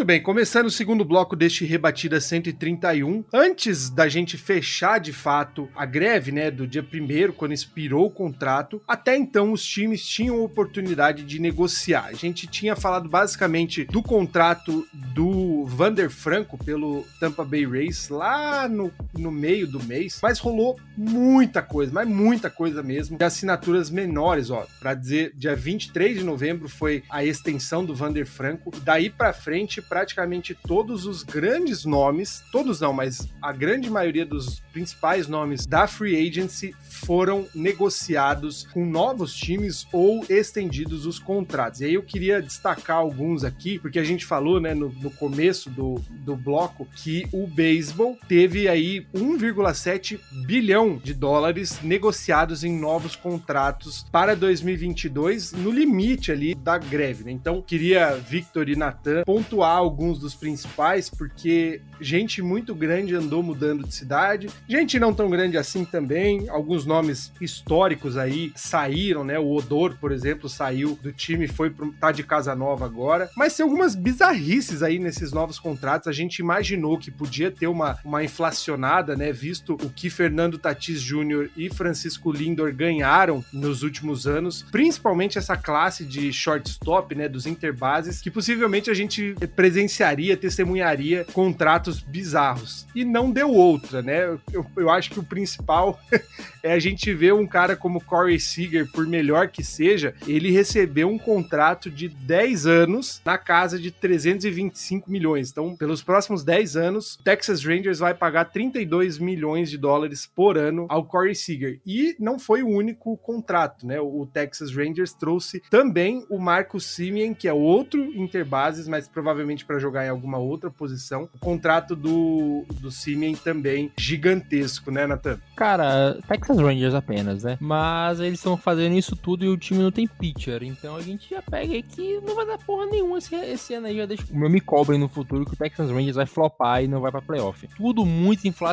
Muito bem, começando o segundo bloco deste Rebatida 131. Antes da gente fechar de fato a greve, né, do dia 1 quando expirou o contrato, até então os times tinham oportunidade de negociar. A gente tinha falado basicamente do contrato do Vander Franco pelo Tampa Bay Rays lá no, no meio do mês, mas rolou muita coisa, mas muita coisa mesmo, de assinaturas menores, ó, para dizer, dia 23 de novembro foi a extensão do Vander Franco, daí para frente praticamente todos os grandes nomes, todos não, mas a grande maioria dos principais nomes da free agency foram negociados com novos times ou estendidos os contratos. E aí eu queria destacar alguns aqui, porque a gente falou, né, no, no começo do, do bloco, que o beisebol teve aí 1,7 bilhão de dólares negociados em novos contratos para 2022, no limite ali da greve, né? Então, queria, Victor e Natan, pontuar alguns dos principais, porque gente muito grande andou mudando de cidade, gente não tão grande assim também, alguns nomes históricos aí saíram, né? O Odor, por exemplo, saiu do time, foi pro, tá de casa nova agora, mas tem algumas bizarrices aí nesses novos contratos. A gente imaginou que podia ter uma, uma inflacionada, né? Visto o que Fernando Tatis Jr. e Francisco Lindor ganharam nos últimos anos, principalmente essa classe de shortstop, né? Dos interbases, que possivelmente a gente presenciaria, testemunharia contratos bizarros. E não deu outra, né? Eu, eu acho que o principal é a gente ver um cara como Corey Seager, por melhor que seja, ele recebeu um contrato de 10 anos na casa de 325 milhões. Então, pelos próximos 10 anos, Texas Rangers vai pagar 32 milhões de dólares por ano ao Corey Seager. E não foi o único contrato, né? O Texas Rangers trouxe também o Marcus Simeon, que é outro interbases, mas provavelmente para jogar em alguma outra posição. O contrato do, do Simeon também gigantesco, né, Nathan? Cara, Texas Rangers apenas, né? Mas eles estão fazendo isso tudo e o time não tem pitcher. Então a gente já pega aí que não vai dar porra nenhuma esse, esse ano aí. Já deixa... O meu me cobrem no futuro que o Texas Rangers vai flopar e não vai pra playoff. Tudo muito inflacionado.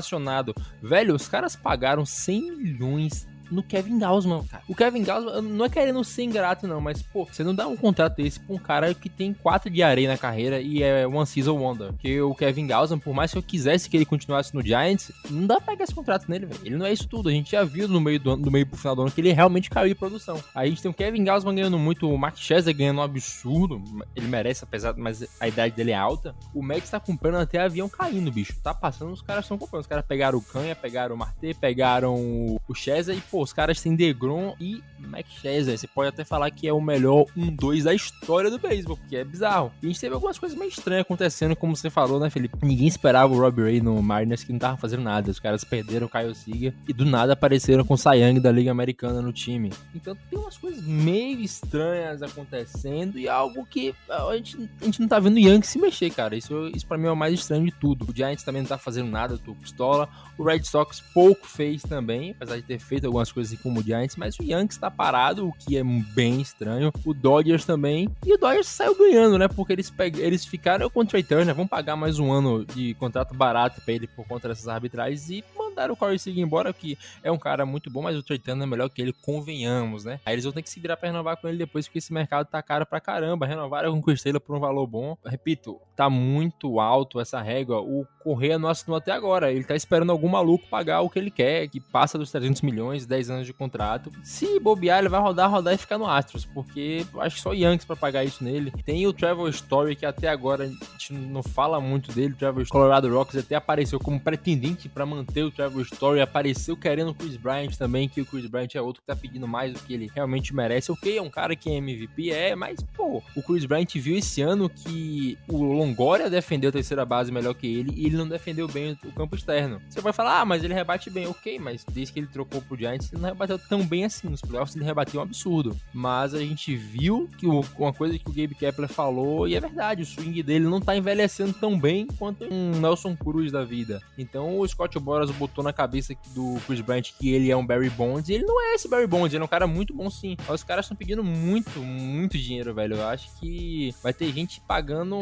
Velho, os caras pagaram 100 milhões no Kevin Gausman, cara. O Kevin Gausman, não é querendo ser ingrato, não, mas, pô, você não dá um contrato desse pra um cara que tem quatro de areia na carreira e é One Season Wonder. Porque o Kevin Gausman, por mais que eu quisesse que ele continuasse no Giants, não dá pra pegar esse contrato nele, velho. Ele não é isso tudo. A gente já viu no meio do ano, no meio pro final do ano que ele realmente caiu de produção. Aí a gente tem o Kevin Gausman ganhando muito, o Mark Scherzer ganhando um absurdo. Ele merece, apesar, mas a idade dele é alta. O Max tá comprando até avião caindo, bicho. Tá passando, os caras estão comprando. Os caras pegaram o Canha, pegaram o Marte, pegaram o Scherzer e, pô, os caras têm DeGrom e Scherzer. Você pode até falar que é o melhor 1-2 da história do beisebol, porque é bizarro. E a gente teve algumas coisas meio estranhas acontecendo, como você falou, né, Felipe? Ninguém esperava o Robbie Ray no Mariners, que não tava fazendo nada. Os caras perderam o Kyle Seager e do nada apareceram com o Young da Liga Americana no time. Então tem umas coisas meio estranhas acontecendo e algo que a gente, a gente não tá vendo o Young se mexer, cara. Isso, isso pra mim é o mais estranho de tudo. O Giants também não tá fazendo nada, tô pistola. O Red Sox pouco fez também, apesar de ter feito algumas algumas coisas assim como o Giants, mas o Yankees tá parado, o que é bem estranho. O Dodgers também. E o Dodgers saiu ganhando, né? Porque eles, peg... eles ficaram com o Trey Turner, vão pagar mais um ano de contrato barato pra ele por conta dessas arbitragens e mandaram o Corey Seager embora, que é um cara muito bom, mas o Turner é melhor que ele, convenhamos, né? Aí eles vão ter que se virar pra renovar com ele depois, porque esse mercado tá caro pra caramba. Renovaram com o Estrela por um valor bom. Repito, tá muito alto essa régua. O Correia não assinou até agora. Ele tá esperando algum maluco pagar o que ele quer, que passa dos 300 milhões, 10 anos de contrato. Se bobear, ele vai rodar, rodar e ficar no Astros, porque acho que só Yankees para pagar isso nele. Tem o Travel Story, que até agora a gente não fala muito dele. O Travel Colorado Rocks até apareceu como pretendente para manter o Travel Story. Apareceu querendo o Chris Bryant também, que o Chris Bryant é outro que tá pedindo mais do que ele realmente merece. Ok, é um cara que é MVP, é, mas, pô, o Chris Bryant viu esse ano que o Longoria defendeu a terceira base melhor que ele e ele não defendeu bem o campo externo. Você vai falar, ah, mas ele rebate bem, ok, mas desde que ele trocou pro Giants, ele não rebateu tão bem assim. Nos playoffs ele rebateu um absurdo. Mas a gente viu que o, uma coisa que o Gabe Kepler falou, e é verdade, o swing dele não tá envelhecendo tão bem quanto um Nelson Cruz da vida. Então o Scott Boras botou na cabeça do Chris Bryant que ele é um Barry Bonds, e ele não é esse Barry Bonds, ele é um cara muito bom sim. Os caras estão pedindo muito, muito dinheiro, velho. Eu acho que vai ter gente pagando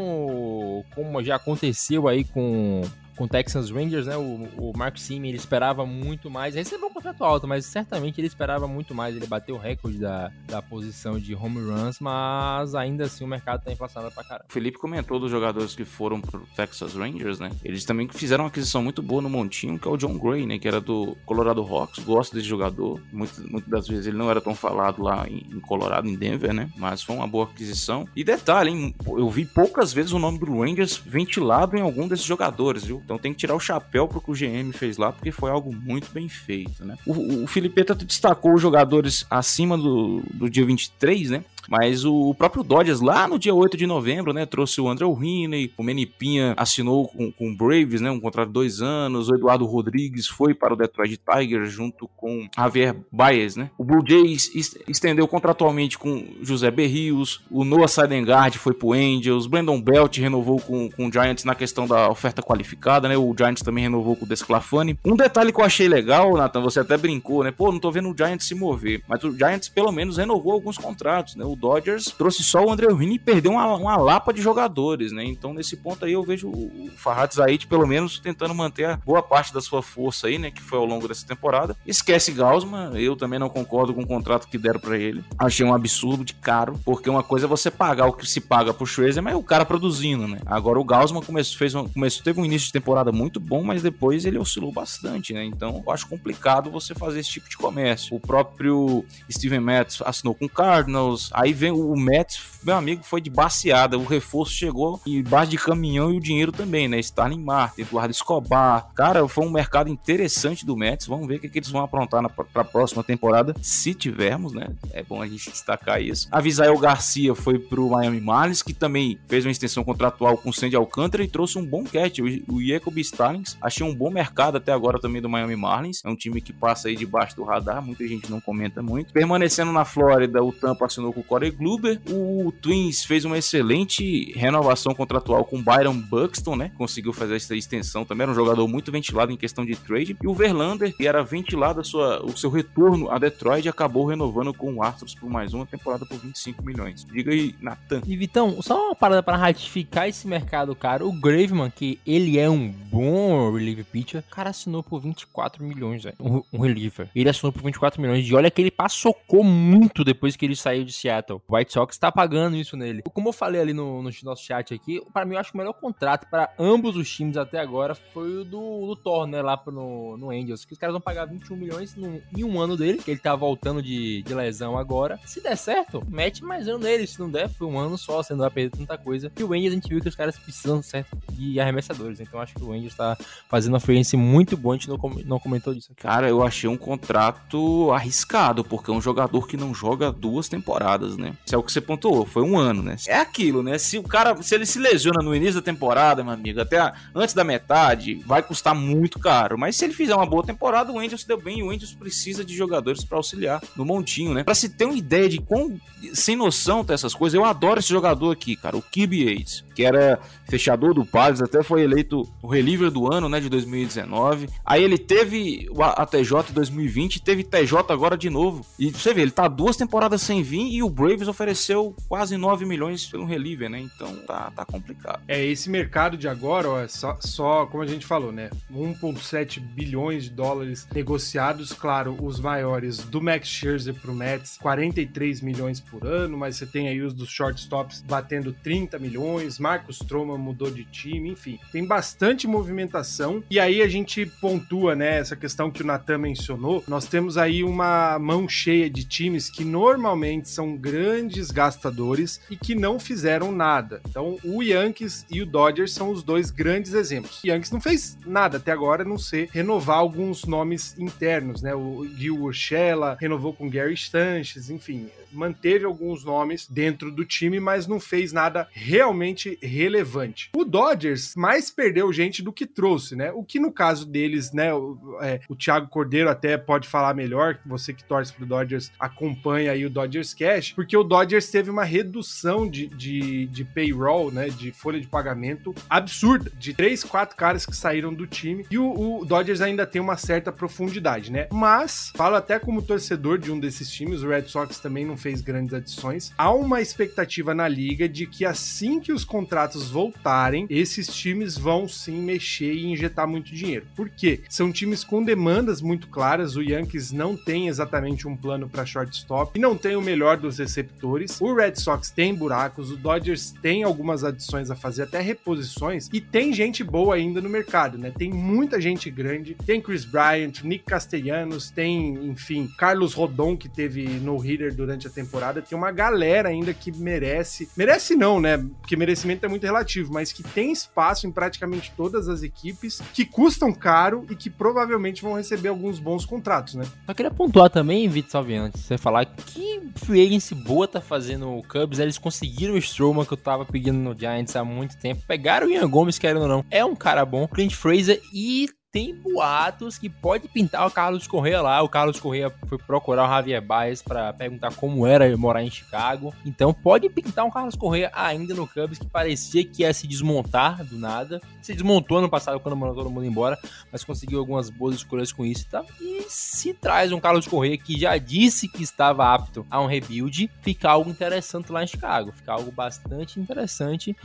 como já aconteceu aí com com o Texans Rangers, né? O, o Mark Simeon, ele esperava muito mais. Recebeu um contrato alto, mas certamente ele esperava muito mais. Ele bateu o recorde da, da posição de home runs, mas ainda assim o mercado tá inflacionado pra caramba. O Felipe comentou dos jogadores que foram pro Texas Rangers, né? Eles também fizeram uma aquisição muito boa no Montinho, que é o John Gray, né? Que era do Colorado Rocks. Gosto desse jogador. Muitas, muitas das vezes ele não era tão falado lá em, em Colorado, em Denver, né? Mas foi uma boa aquisição. E detalhe, hein? Eu vi poucas vezes o nome do Rangers ventilado em algum desses jogadores, viu? Então tem que tirar o chapéu pro que o GM fez lá, porque foi algo muito bem feito, né? O, o Filipeta destacou os jogadores acima do, do dia 23, né? Mas o próprio Dodgers, lá no dia 8 de novembro, né, trouxe o André Riney, o Menipinha assinou com, o Braves, né, um contrato de dois anos, o Eduardo Rodrigues foi para o Detroit Tigers junto com Javier Baez, né. O Blue Jays estendeu contratualmente com José Berrios, o Noah Seidengaard foi para o Angels, Brandon Belt renovou com, com o Giants na questão da oferta qualificada, né, o Giants também renovou com o Desclafani. Um detalhe que eu achei legal, Nathan, você até brincou, né, pô, não tô vendo o Giants se mover, mas o Giants pelo menos renovou alguns contratos, né, o Dodgers trouxe só o André Rini e perdeu uma, uma lapa de jogadores, né? Então, nesse ponto aí, eu vejo o Farhad Zaid, pelo menos, tentando manter a boa parte da sua força aí, né? Que foi ao longo dessa temporada. Esquece Gausman, eu também não concordo com o contrato que deram para ele. Achei um absurdo de caro, porque uma coisa é você pagar o que se paga pro Schwarzer, mas é o cara produzindo, né? Agora o Gausman começou, fez um, começou, teve um início de temporada muito bom, mas depois ele oscilou bastante, né? Então, eu acho complicado você fazer esse tipo de comércio. O próprio Steven Matz assinou com o Cardinals, aí vem o Mets, meu amigo, foi de baseada. O reforço chegou em base de caminhão e o dinheiro também, né? Starling Martin, Eduardo Escobar. Cara, foi um mercado interessante do Mets. Vamos ver o que, que eles vão aprontar na, pra próxima temporada, se tivermos, né? É bom a gente destacar isso. Avisael Garcia foi pro Miami Marlins, que também fez uma extensão contratual com o Sandy Alcântara e trouxe um bom catch. O, o Jacob Stallings, achei um bom mercado até agora também do Miami Marlins. É um time que passa aí debaixo do radar, muita gente não comenta muito. Permanecendo na Flórida, o Tampa assinou com o Corey Kluber. O Twins fez uma excelente renovação contratual com Byron Buxton, né? Conseguiu fazer essa extensão também. Era um jogador muito ventilado em questão de trade. E o Verlander, que era ventilado sua, o seu retorno a Detroit, acabou renovando com o Astros por mais uma temporada por 25 milhões. Diga aí, Natan. E Vitão, só uma parada para ratificar esse mercado, cara. O Graveman, que ele é um bom relief pitcher, o cara assinou por 24 milhões, velho. Um, um reliever. Ele assinou por 24 milhões. E olha que ele passou muito depois que ele saiu de Seattle. White Sox tá pagando isso nele. Como eu falei ali no, no nosso chat aqui, para mim eu acho que o melhor contrato para ambos os times até agora foi o do, do Thor, né, lá no, no Angels, que os caras vão pagar 21 milhões no, em um ano dele, que ele tá voltando de, de lesão agora. Se der certo, mete mais um nele. Se não der, foi um ano só, você não vai perder tanta coisa. E o Angels a gente viu que os caras precisam certo de arremessadores, então acho que o Angels tá fazendo uma frente muito boa, a gente não, não comentou disso. Aqui. Cara, eu achei um contrato arriscado, porque é um jogador que não joga duas temporadas temporadas, né? Isso é o que você pontuou, foi um ano, né? É aquilo, né? Se o cara, se ele se lesiona no início da temporada, meu amigo, até a, antes da metade, vai custar muito caro. Mas se ele fizer uma boa temporada, o Angels deu bem e o Angels precisa de jogadores para auxiliar no montinho, né? Para se ter uma ideia de quão sem noção tá essas coisas, eu adoro esse jogador aqui, cara, o Kibi Yates, que era fechador do Padres, até foi eleito o reliever do ano, né, de 2019. Aí ele teve a TJ em 2020, teve TJ agora de novo. E você vê, ele tá duas temporadas sem vir e o Braves ofereceu quase 9 milhões pelo reliever, né? Então tá, tá complicado. É, esse mercado de agora, ó, é só, só como a gente falou, né? 1,7 bilhões de dólares negociados, claro, os maiores do Max Scherzer pro Mets, 43 milhões por ano, mas você tem aí os dos shortstops batendo 30 milhões, Marcos Stroman mudou de time, enfim, tem bastante movimentação. E aí a gente pontua, né, essa questão que o Natan mencionou. Nós temos aí uma mão cheia de times que normalmente são grandes gastadores e que não fizeram nada. Então, o Yankees e o Dodgers são os dois grandes exemplos. O Yankees não fez nada até agora, a não ser renovar alguns nomes internos, né? O Gil Urshela renovou com Gary Stanches, enfim, manteve alguns nomes dentro do time, mas não fez nada realmente relevante. O Dodgers mais perdeu gente do que trouxe, né? O que no caso deles, né? O, é, o Thiago Cordeiro até pode falar melhor, você que torce pro Dodgers acompanha aí o Dodgers Cash, porque o Dodgers teve uma redução de, de, de payroll, né? De folha de pagamento absurda, de três, quatro caras que saíram do time, e o, o Dodgers ainda tem uma certa profundidade, né? Mas, falo até como torcedor de um desses times, o Red Sox também não fez grandes adições. Há uma expectativa na liga de que assim que os contratos voltarem, esses times vão sim mexer e injetar muito dinheiro. Por quê? São times com demandas muito claras. O Yankees não tem exatamente um plano para shortstop e não tem o melhor dos receptores. O Red Sox tem buracos, o Dodgers tem algumas adições a fazer, até reposições, e tem gente boa ainda no mercado, né? Tem muita gente grande. Tem Chris Bryant, Nick Castellanos, tem, enfim, Carlos Rodon, que teve no hitter durante a temporada. Tem uma galera ainda que merece. Merece não, né? Porque merecimento é muito relativo, mas que tem espaço em praticamente todas as equipes, que custam caro e que provavelmente vão receber alguns bons contratos, né? Só queria pontuar também, Vitor Salviano, antes de você falar que free boa tá fazendo o Cubs. Eles conseguiram o Strowman que eu tava pedindo no Giants há muito tempo. Pegaram o Ian Gomes, querendo ou não. É um cara bom. Clint Fraser e tem boatos que pode pintar o Carlos Correa lá. O Carlos Correa foi procurar o Javier Baez para perguntar como era morar em Chicago. Então pode pintar um Carlos Correa ainda no Cubs que parecia que ia se desmontar do nada. Se desmontou ano passado quando mandou todo mundo embora, mas conseguiu algumas boas escolhas com isso tal. E se traz um Carlos Correa que já disse que estava apto a um rebuild, fica algo interessante lá em Chicago. Fica algo bastante interessante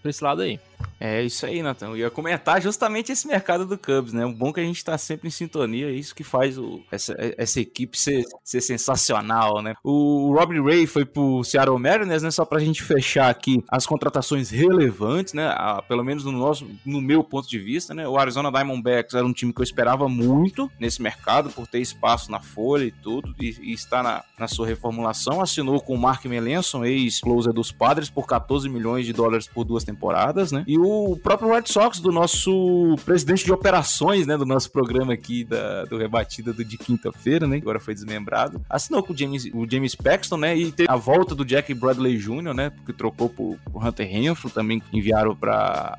por esse lado aí. É isso aí, Nathan. Eu ia comentar justamente esse mercado do Cubs, né? O bom que a gente tá sempre em sintonia, é isso que faz o, essa, essa equipe ser, ser sensacional, né? O Robbie Ray foi pro Seattle Mariners, né? Só pra gente fechar aqui as contratações relevantes, né? Ah, pelo menos no nosso, no meu ponto de vista, né? O Arizona Diamondbacks era um time que eu esperava muito nesse mercado, por ter espaço na folha e tudo, e, e está na, na sua reformulação. Assinou com o Mark Melanson, ex-closer dos Padres, por 14 milhões de dólares por duas temporadas, né? E o próprio Red Sox, do nosso presidente de operações, né, do nosso programa aqui da, do Rebatida do, de quinta-feira, né, agora foi desmembrado, assinou com o James, o James Paxton, né, e teve a volta do Jack Bradley Jr., né, porque trocou por, por Hunter Renfro, também enviaram para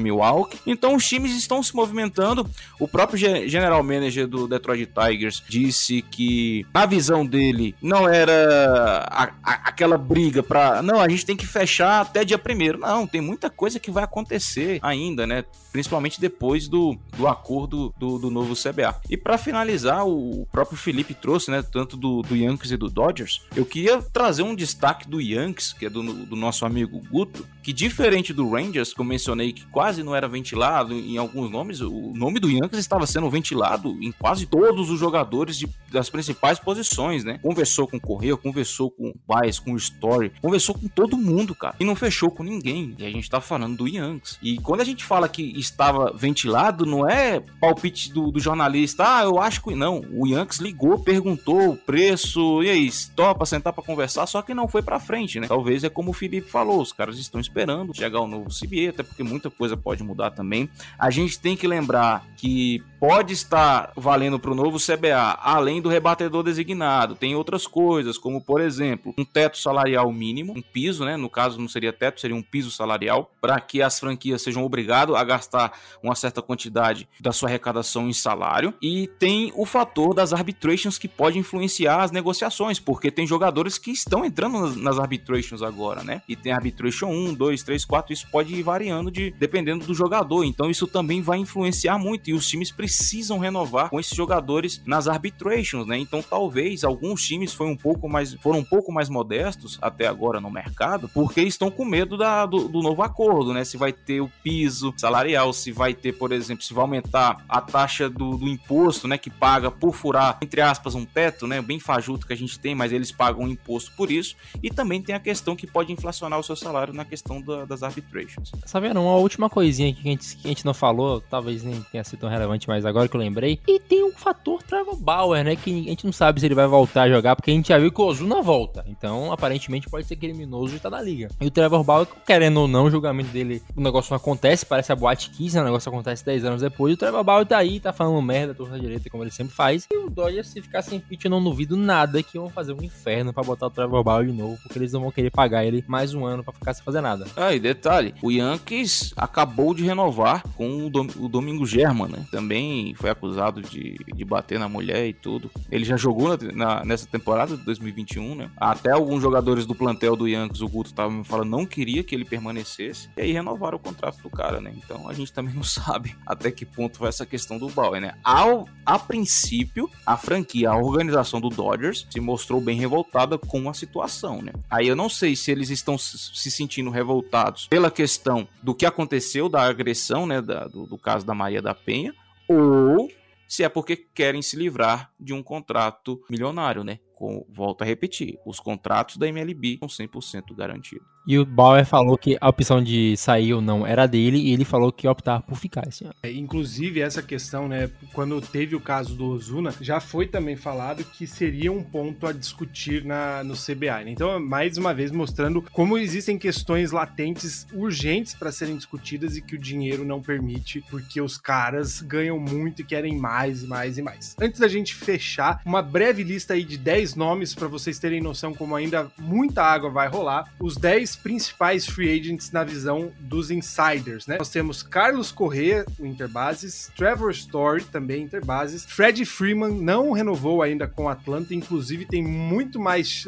Milwaukee. Então os times estão se movimentando. O próprio general manager do Detroit Tigers disse que, na visão dele, não era a, a, aquela briga para não, a gente tem que fechar até dia primeiro. Não, tem muita coisa que vai acontecer ainda, né? Principalmente depois do, do acordo do, do novo CBA. E para finalizar, o próprio Felipe trouxe, né? Tanto do, do Yankees e do Dodgers. Eu queria trazer um destaque do Yankees, que é do, do nosso amigo Guto, que diferente do Rangers, que eu mencionei que quase não era ventilado em alguns nomes, o nome do Yankees estava sendo ventilado em quase todos os jogadores de, das principais posições, né? Conversou com o Correia, conversou com o Baez, com o Story, conversou com todo mundo, cara. E não fechou com ninguém. E a gente tá falando do Yankees. E quando a gente fala que estava ventilado, não é palpite do, do jornalista, ah, eu acho que não. O Yankees ligou, perguntou o preço, e aí, topa sentar para conversar, só que não foi para frente, né? Talvez é como o Felipe falou, os caras estão esperando chegar o novo CBA, até porque muita coisa pode mudar também. A gente tem que lembrar que pode estar valendo para o novo CBA, além do rebatedor designado, tem outras coisas, como por exemplo, um teto salarial mínimo, um piso, né? No caso não seria teto, seria um piso salarial, para que as franquias sejam obrigadas a gastar uma certa quantidade da sua arrecadação em salário. E tem o fator das arbitrations que pode influenciar as negociações, porque tem jogadores que estão entrando nas, arbitrations agora, né? E tem arbitration 1, 2, 3, 4, isso pode ir variando de dependendo do jogador. Então isso também vai influenciar muito e os times precisam renovar com esses jogadores nas arbitrations, né? Então talvez alguns times foram um pouco mais, foram um pouco mais modestos até agora no mercado, porque estão com medo da, do, do novo acordo, né? Se vai ter o piso salarial, se vai ter, por exemplo, se vai aumentar a taxa do, do imposto, né? Que paga por furar, entre aspas, um teto, né? Bem fajuto que a gente tem, mas eles pagam um imposto por isso. E também tem a questão que pode inflacionar o seu salário na questão da, das arbitrations. Sabendo, uma última coisinha que a, gente, que a gente não falou, talvez nem tenha sido tão relevante, mas agora que eu lembrei. E tem um fator Trevor Bauer, né? Que a gente não sabe se ele vai voltar a jogar, porque a gente já viu que o Ozuna volta. Então, aparentemente, pode ser criminoso e tá na liga. E o Trevor Bauer, querendo ou não, o julgamento dele, o negócio não acontece, parece a boate 15, né? O negócio acontece 10 anos depois. O Trevor Bauer tá aí, tá falando merda, torta direita, como ele sempre faz. E o Dodgers, se ficar sem pitch, eu não duvido nada que vão fazer um inferno para botar o Trevor Bauer de novo, porque eles não vão querer pagar ele mais um ano para ficar sem fazer nada. Ah, e detalhe, o Yankees acabou de renovar com o, Dom, o Domingo German, né? Também foi acusado de, de bater na mulher e tudo. Ele já jogou na, na, nessa temporada de 2021, né? Até alguns jogadores do plantel do Yankees, o Guto tava me falando, não queria que ele permanecesse. E aí renovaram o contrato do cara, né? Então a gente também não sabe até que ponto vai essa questão do Bauer, né? Ao, a princípio, a franquia, a organização do Dodgers se mostrou bem revoltada com a situação, né? Aí eu não sei se eles estão se sentindo revoltados pela questão do que aconteceu, da agressão, né? Da, do, do caso da Maria da Penha, ou se é porque querem se livrar de um contrato milionário, né? Com, volto a repetir, os contratos da MLB são 100% garantidos. E o Bauer falou que a opção de sair ou não era dele e ele falou que ia optar por ficar esse ano. É, inclusive, essa questão, né, quando teve o caso do Ozuna, já foi também falado que seria um ponto a discutir na, no CBA. Né? Então, mais uma vez, mostrando como existem questões latentes urgentes para serem discutidas e que o dinheiro não permite, porque os caras ganham muito e querem mais e mais e mais. Antes da gente fechar, uma breve lista aí de 10 nomes para vocês terem noção como ainda muita água vai rolar. Os 10 principais free agents na visão dos insiders, né? Nós temos Carlos Correa, o Interbases, Trevor Story, também Interbases, Fred Freeman não renovou ainda com o Atlanta, inclusive tem muito mais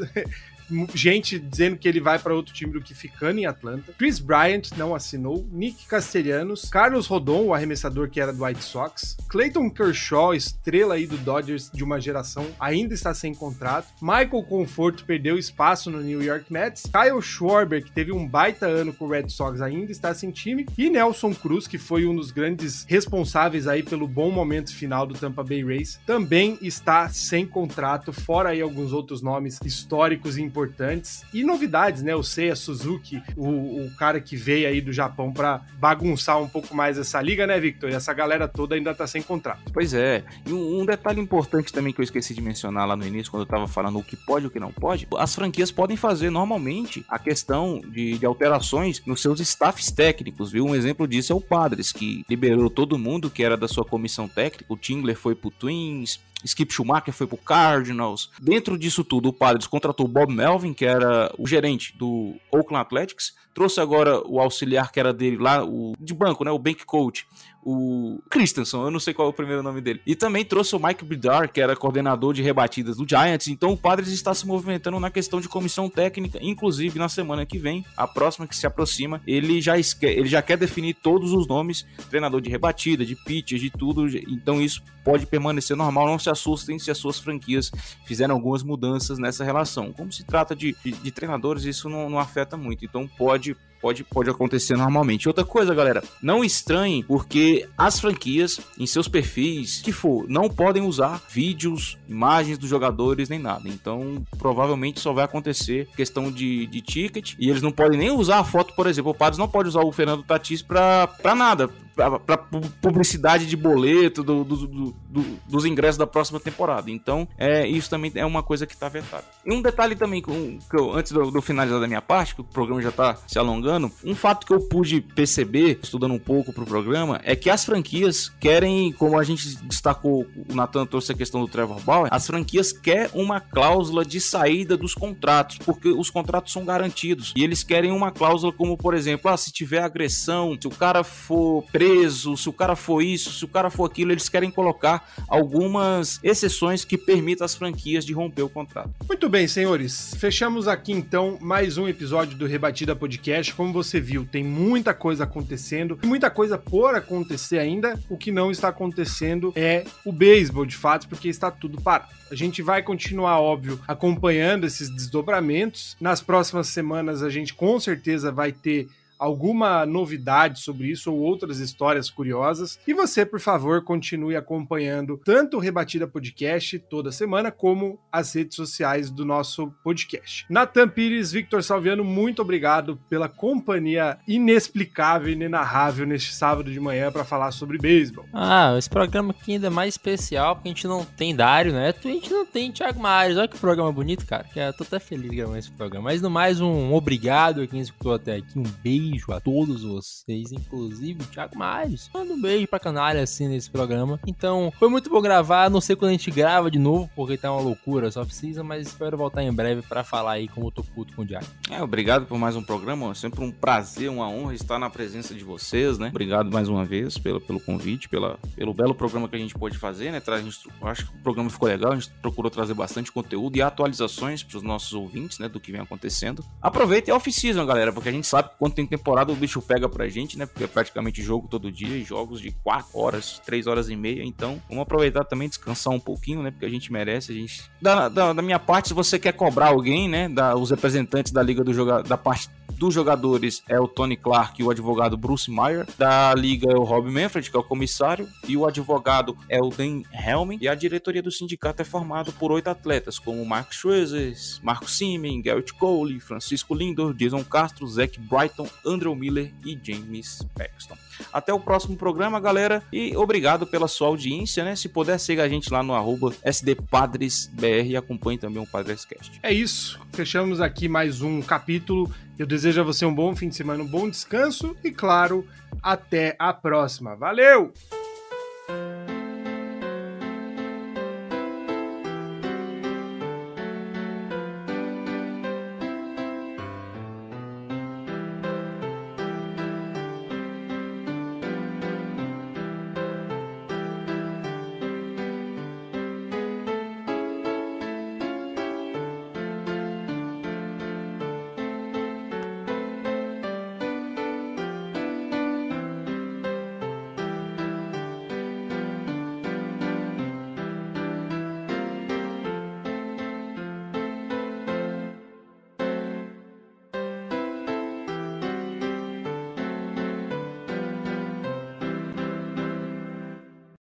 gente dizendo que ele vai para outro time do que ficando em Atlanta. Chris Bryant não assinou. Nick Castellanos. Carlos Rodon, o arremessador que era do White Sox. Clayton Kershaw, estrela aí do Dodgers de uma geração, ainda está sem contrato. Michael Conforto perdeu espaço no New York Mets. Kyle Schwarber, que teve um baita ano com o Red Sox, ainda está sem time. E Nelson Cruz, que foi um dos grandes responsáveis aí pelo bom momento final do Tampa Bay Rays, também está sem contrato, fora aí alguns outros nomes históricos e importantes importantes e novidades, né? O Seiya Suzuki, o, o cara que veio aí do Japão para bagunçar um pouco mais essa liga, né, Victor? E essa galera toda ainda tá sem contrato. Pois é. E um, um detalhe importante também que eu esqueci de mencionar lá no início, quando eu tava falando o que pode e o que não pode, as franquias podem fazer normalmente a questão de, de alterações nos seus staffs técnicos, viu? Um exemplo disso é o Padres, que liberou todo mundo que era da sua comissão técnica. O Tingler foi pro Twins, Skip Schumacher foi pro Cardinals. Dentro disso tudo, o Padres contratou Bob Melvin, que era o gerente do Oakland Athletics. Trouxe agora o auxiliar que era dele lá, o de banco, né? O bank coach, o Christensen, eu não sei qual é o primeiro nome dele. E também trouxe o Mike Bidar, que era coordenador de rebatidas do Giants. Então o Padres está se movimentando na questão de comissão técnica, inclusive na semana que vem, a próxima que se aproxima, ele já, ele já quer definir todos os nomes, treinador de rebatida, de pitch, de tudo. Então isso pode permanecer normal, não se assustem se as suas franquias fizeram algumas mudanças nessa relação. Como se trata de, de, de treinadores, isso não, não afeta muito. Então pode pode pode, acontecer normalmente. Outra coisa, galera, não estranhe porque as franquias em seus perfis, que for, não podem usar vídeos, imagens dos jogadores nem nada. Então, provavelmente só vai acontecer questão de, de ticket e eles não podem nem usar a foto, por exemplo, o Padres não pode usar o Fernando Tatis pra nada, para publicidade de boleto do, do, do, dos ingressos da próxima temporada. Então, é, isso também é uma coisa que está vetada. E um detalhe também, que eu, antes do, finalizar da minha parte, que o programa já está se alongando, um fato que eu pude perceber, estudando um pouco para o programa, é que as franquias querem, como a gente destacou, o Nathan trouxe a questão do Trevor Bauer, as franquias querem uma cláusula de saída dos contratos, porque os contratos são garantidos. E eles querem uma cláusula como, por exemplo, ah, se tiver agressão, se o cara for preso preso, se o cara for isso, se o cara for aquilo, eles querem colocar algumas exceções que permitam as franquias de romper o contrato. Muito bem, senhores. Fechamos aqui então mais um episódio do Rebatida Podcast. Como você viu, tem muita coisa acontecendo, muita coisa por acontecer ainda. O que não está acontecendo é o beisebol, de fato, porque está tudo parado. A gente vai continuar, óbvio, acompanhando esses desdobramentos. Nas próximas semanas, a gente com certeza vai ter alguma novidade sobre isso ou outras histórias curiosas. E você, por favor, continue acompanhando tanto o Rebatida Podcast toda semana, como as redes sociais do nosso podcast. Natan Pires, Victor Salviano, muito obrigado pela companhia inexplicável e inenarrável neste sábado de manhã para falar sobre beisebol. Ah, esse programa aqui ainda é mais especial porque a gente não tem Dário e a gente não tem Thiago Mares. Olha que programa bonito, cara. Eu tô até feliz de gravar esse programa. Mas no mais, um obrigado a quem escutou até aqui. Um beijo beijo a todos vocês, inclusive o Thiago Mares. Manda um beijo pra canalha assim nesse programa. Então, foi muito bom gravar. Não sei quando a gente grava de novo, porque tá uma loucura, só precisa, mas espero voltar em breve para falar aí como eu tô puto com o Thiago. É, obrigado por mais um programa. É sempre um prazer, uma honra estar na presença de vocês, né? Obrigado mais uma vez pelo, pelo convite, pela, pelo belo programa que a gente pôde fazer, né? Traz, acho que o programa ficou legal, a gente procurou trazer bastante conteúdo e atualizações para os nossos ouvintes, né? Do que vem acontecendo. Aproveita e off-season, galera, porque a gente sabe que quando tem temporada o bicho pega pra gente, né? Porque é praticamente jogo todo dia, jogos de 4 horas, 3 horas e meia. Então, vamos aproveitar também, descansar um pouquinho, né? Porque a gente merece. A gente. Da, da, da minha parte, se você quer cobrar alguém, né? Da, os representantes da Liga do Jogador, da parte dos jogadores é o Tony Clark e o advogado Bruce Meyer. Da liga é o Rob Manfred, que é o comissário, e o advogado é o Dan Helmin. E a diretoria do sindicato é formada por oito atletas, como Mark Schroeder, Marco Simen, Garrett Cole, Francisco Lindor, Jason Castro, Zach Brighton, Andrew Miller e James Paxton. Até o próximo programa, galera, e obrigado pela sua audiência, né? Se puder, siga a gente lá no arroba SDPadresBR e acompanhe também o Padrescast. É isso, fechamos aqui mais um capítulo. Eu desejo a você um bom fim de semana, um bom descanso e, claro, até a próxima. Valeu!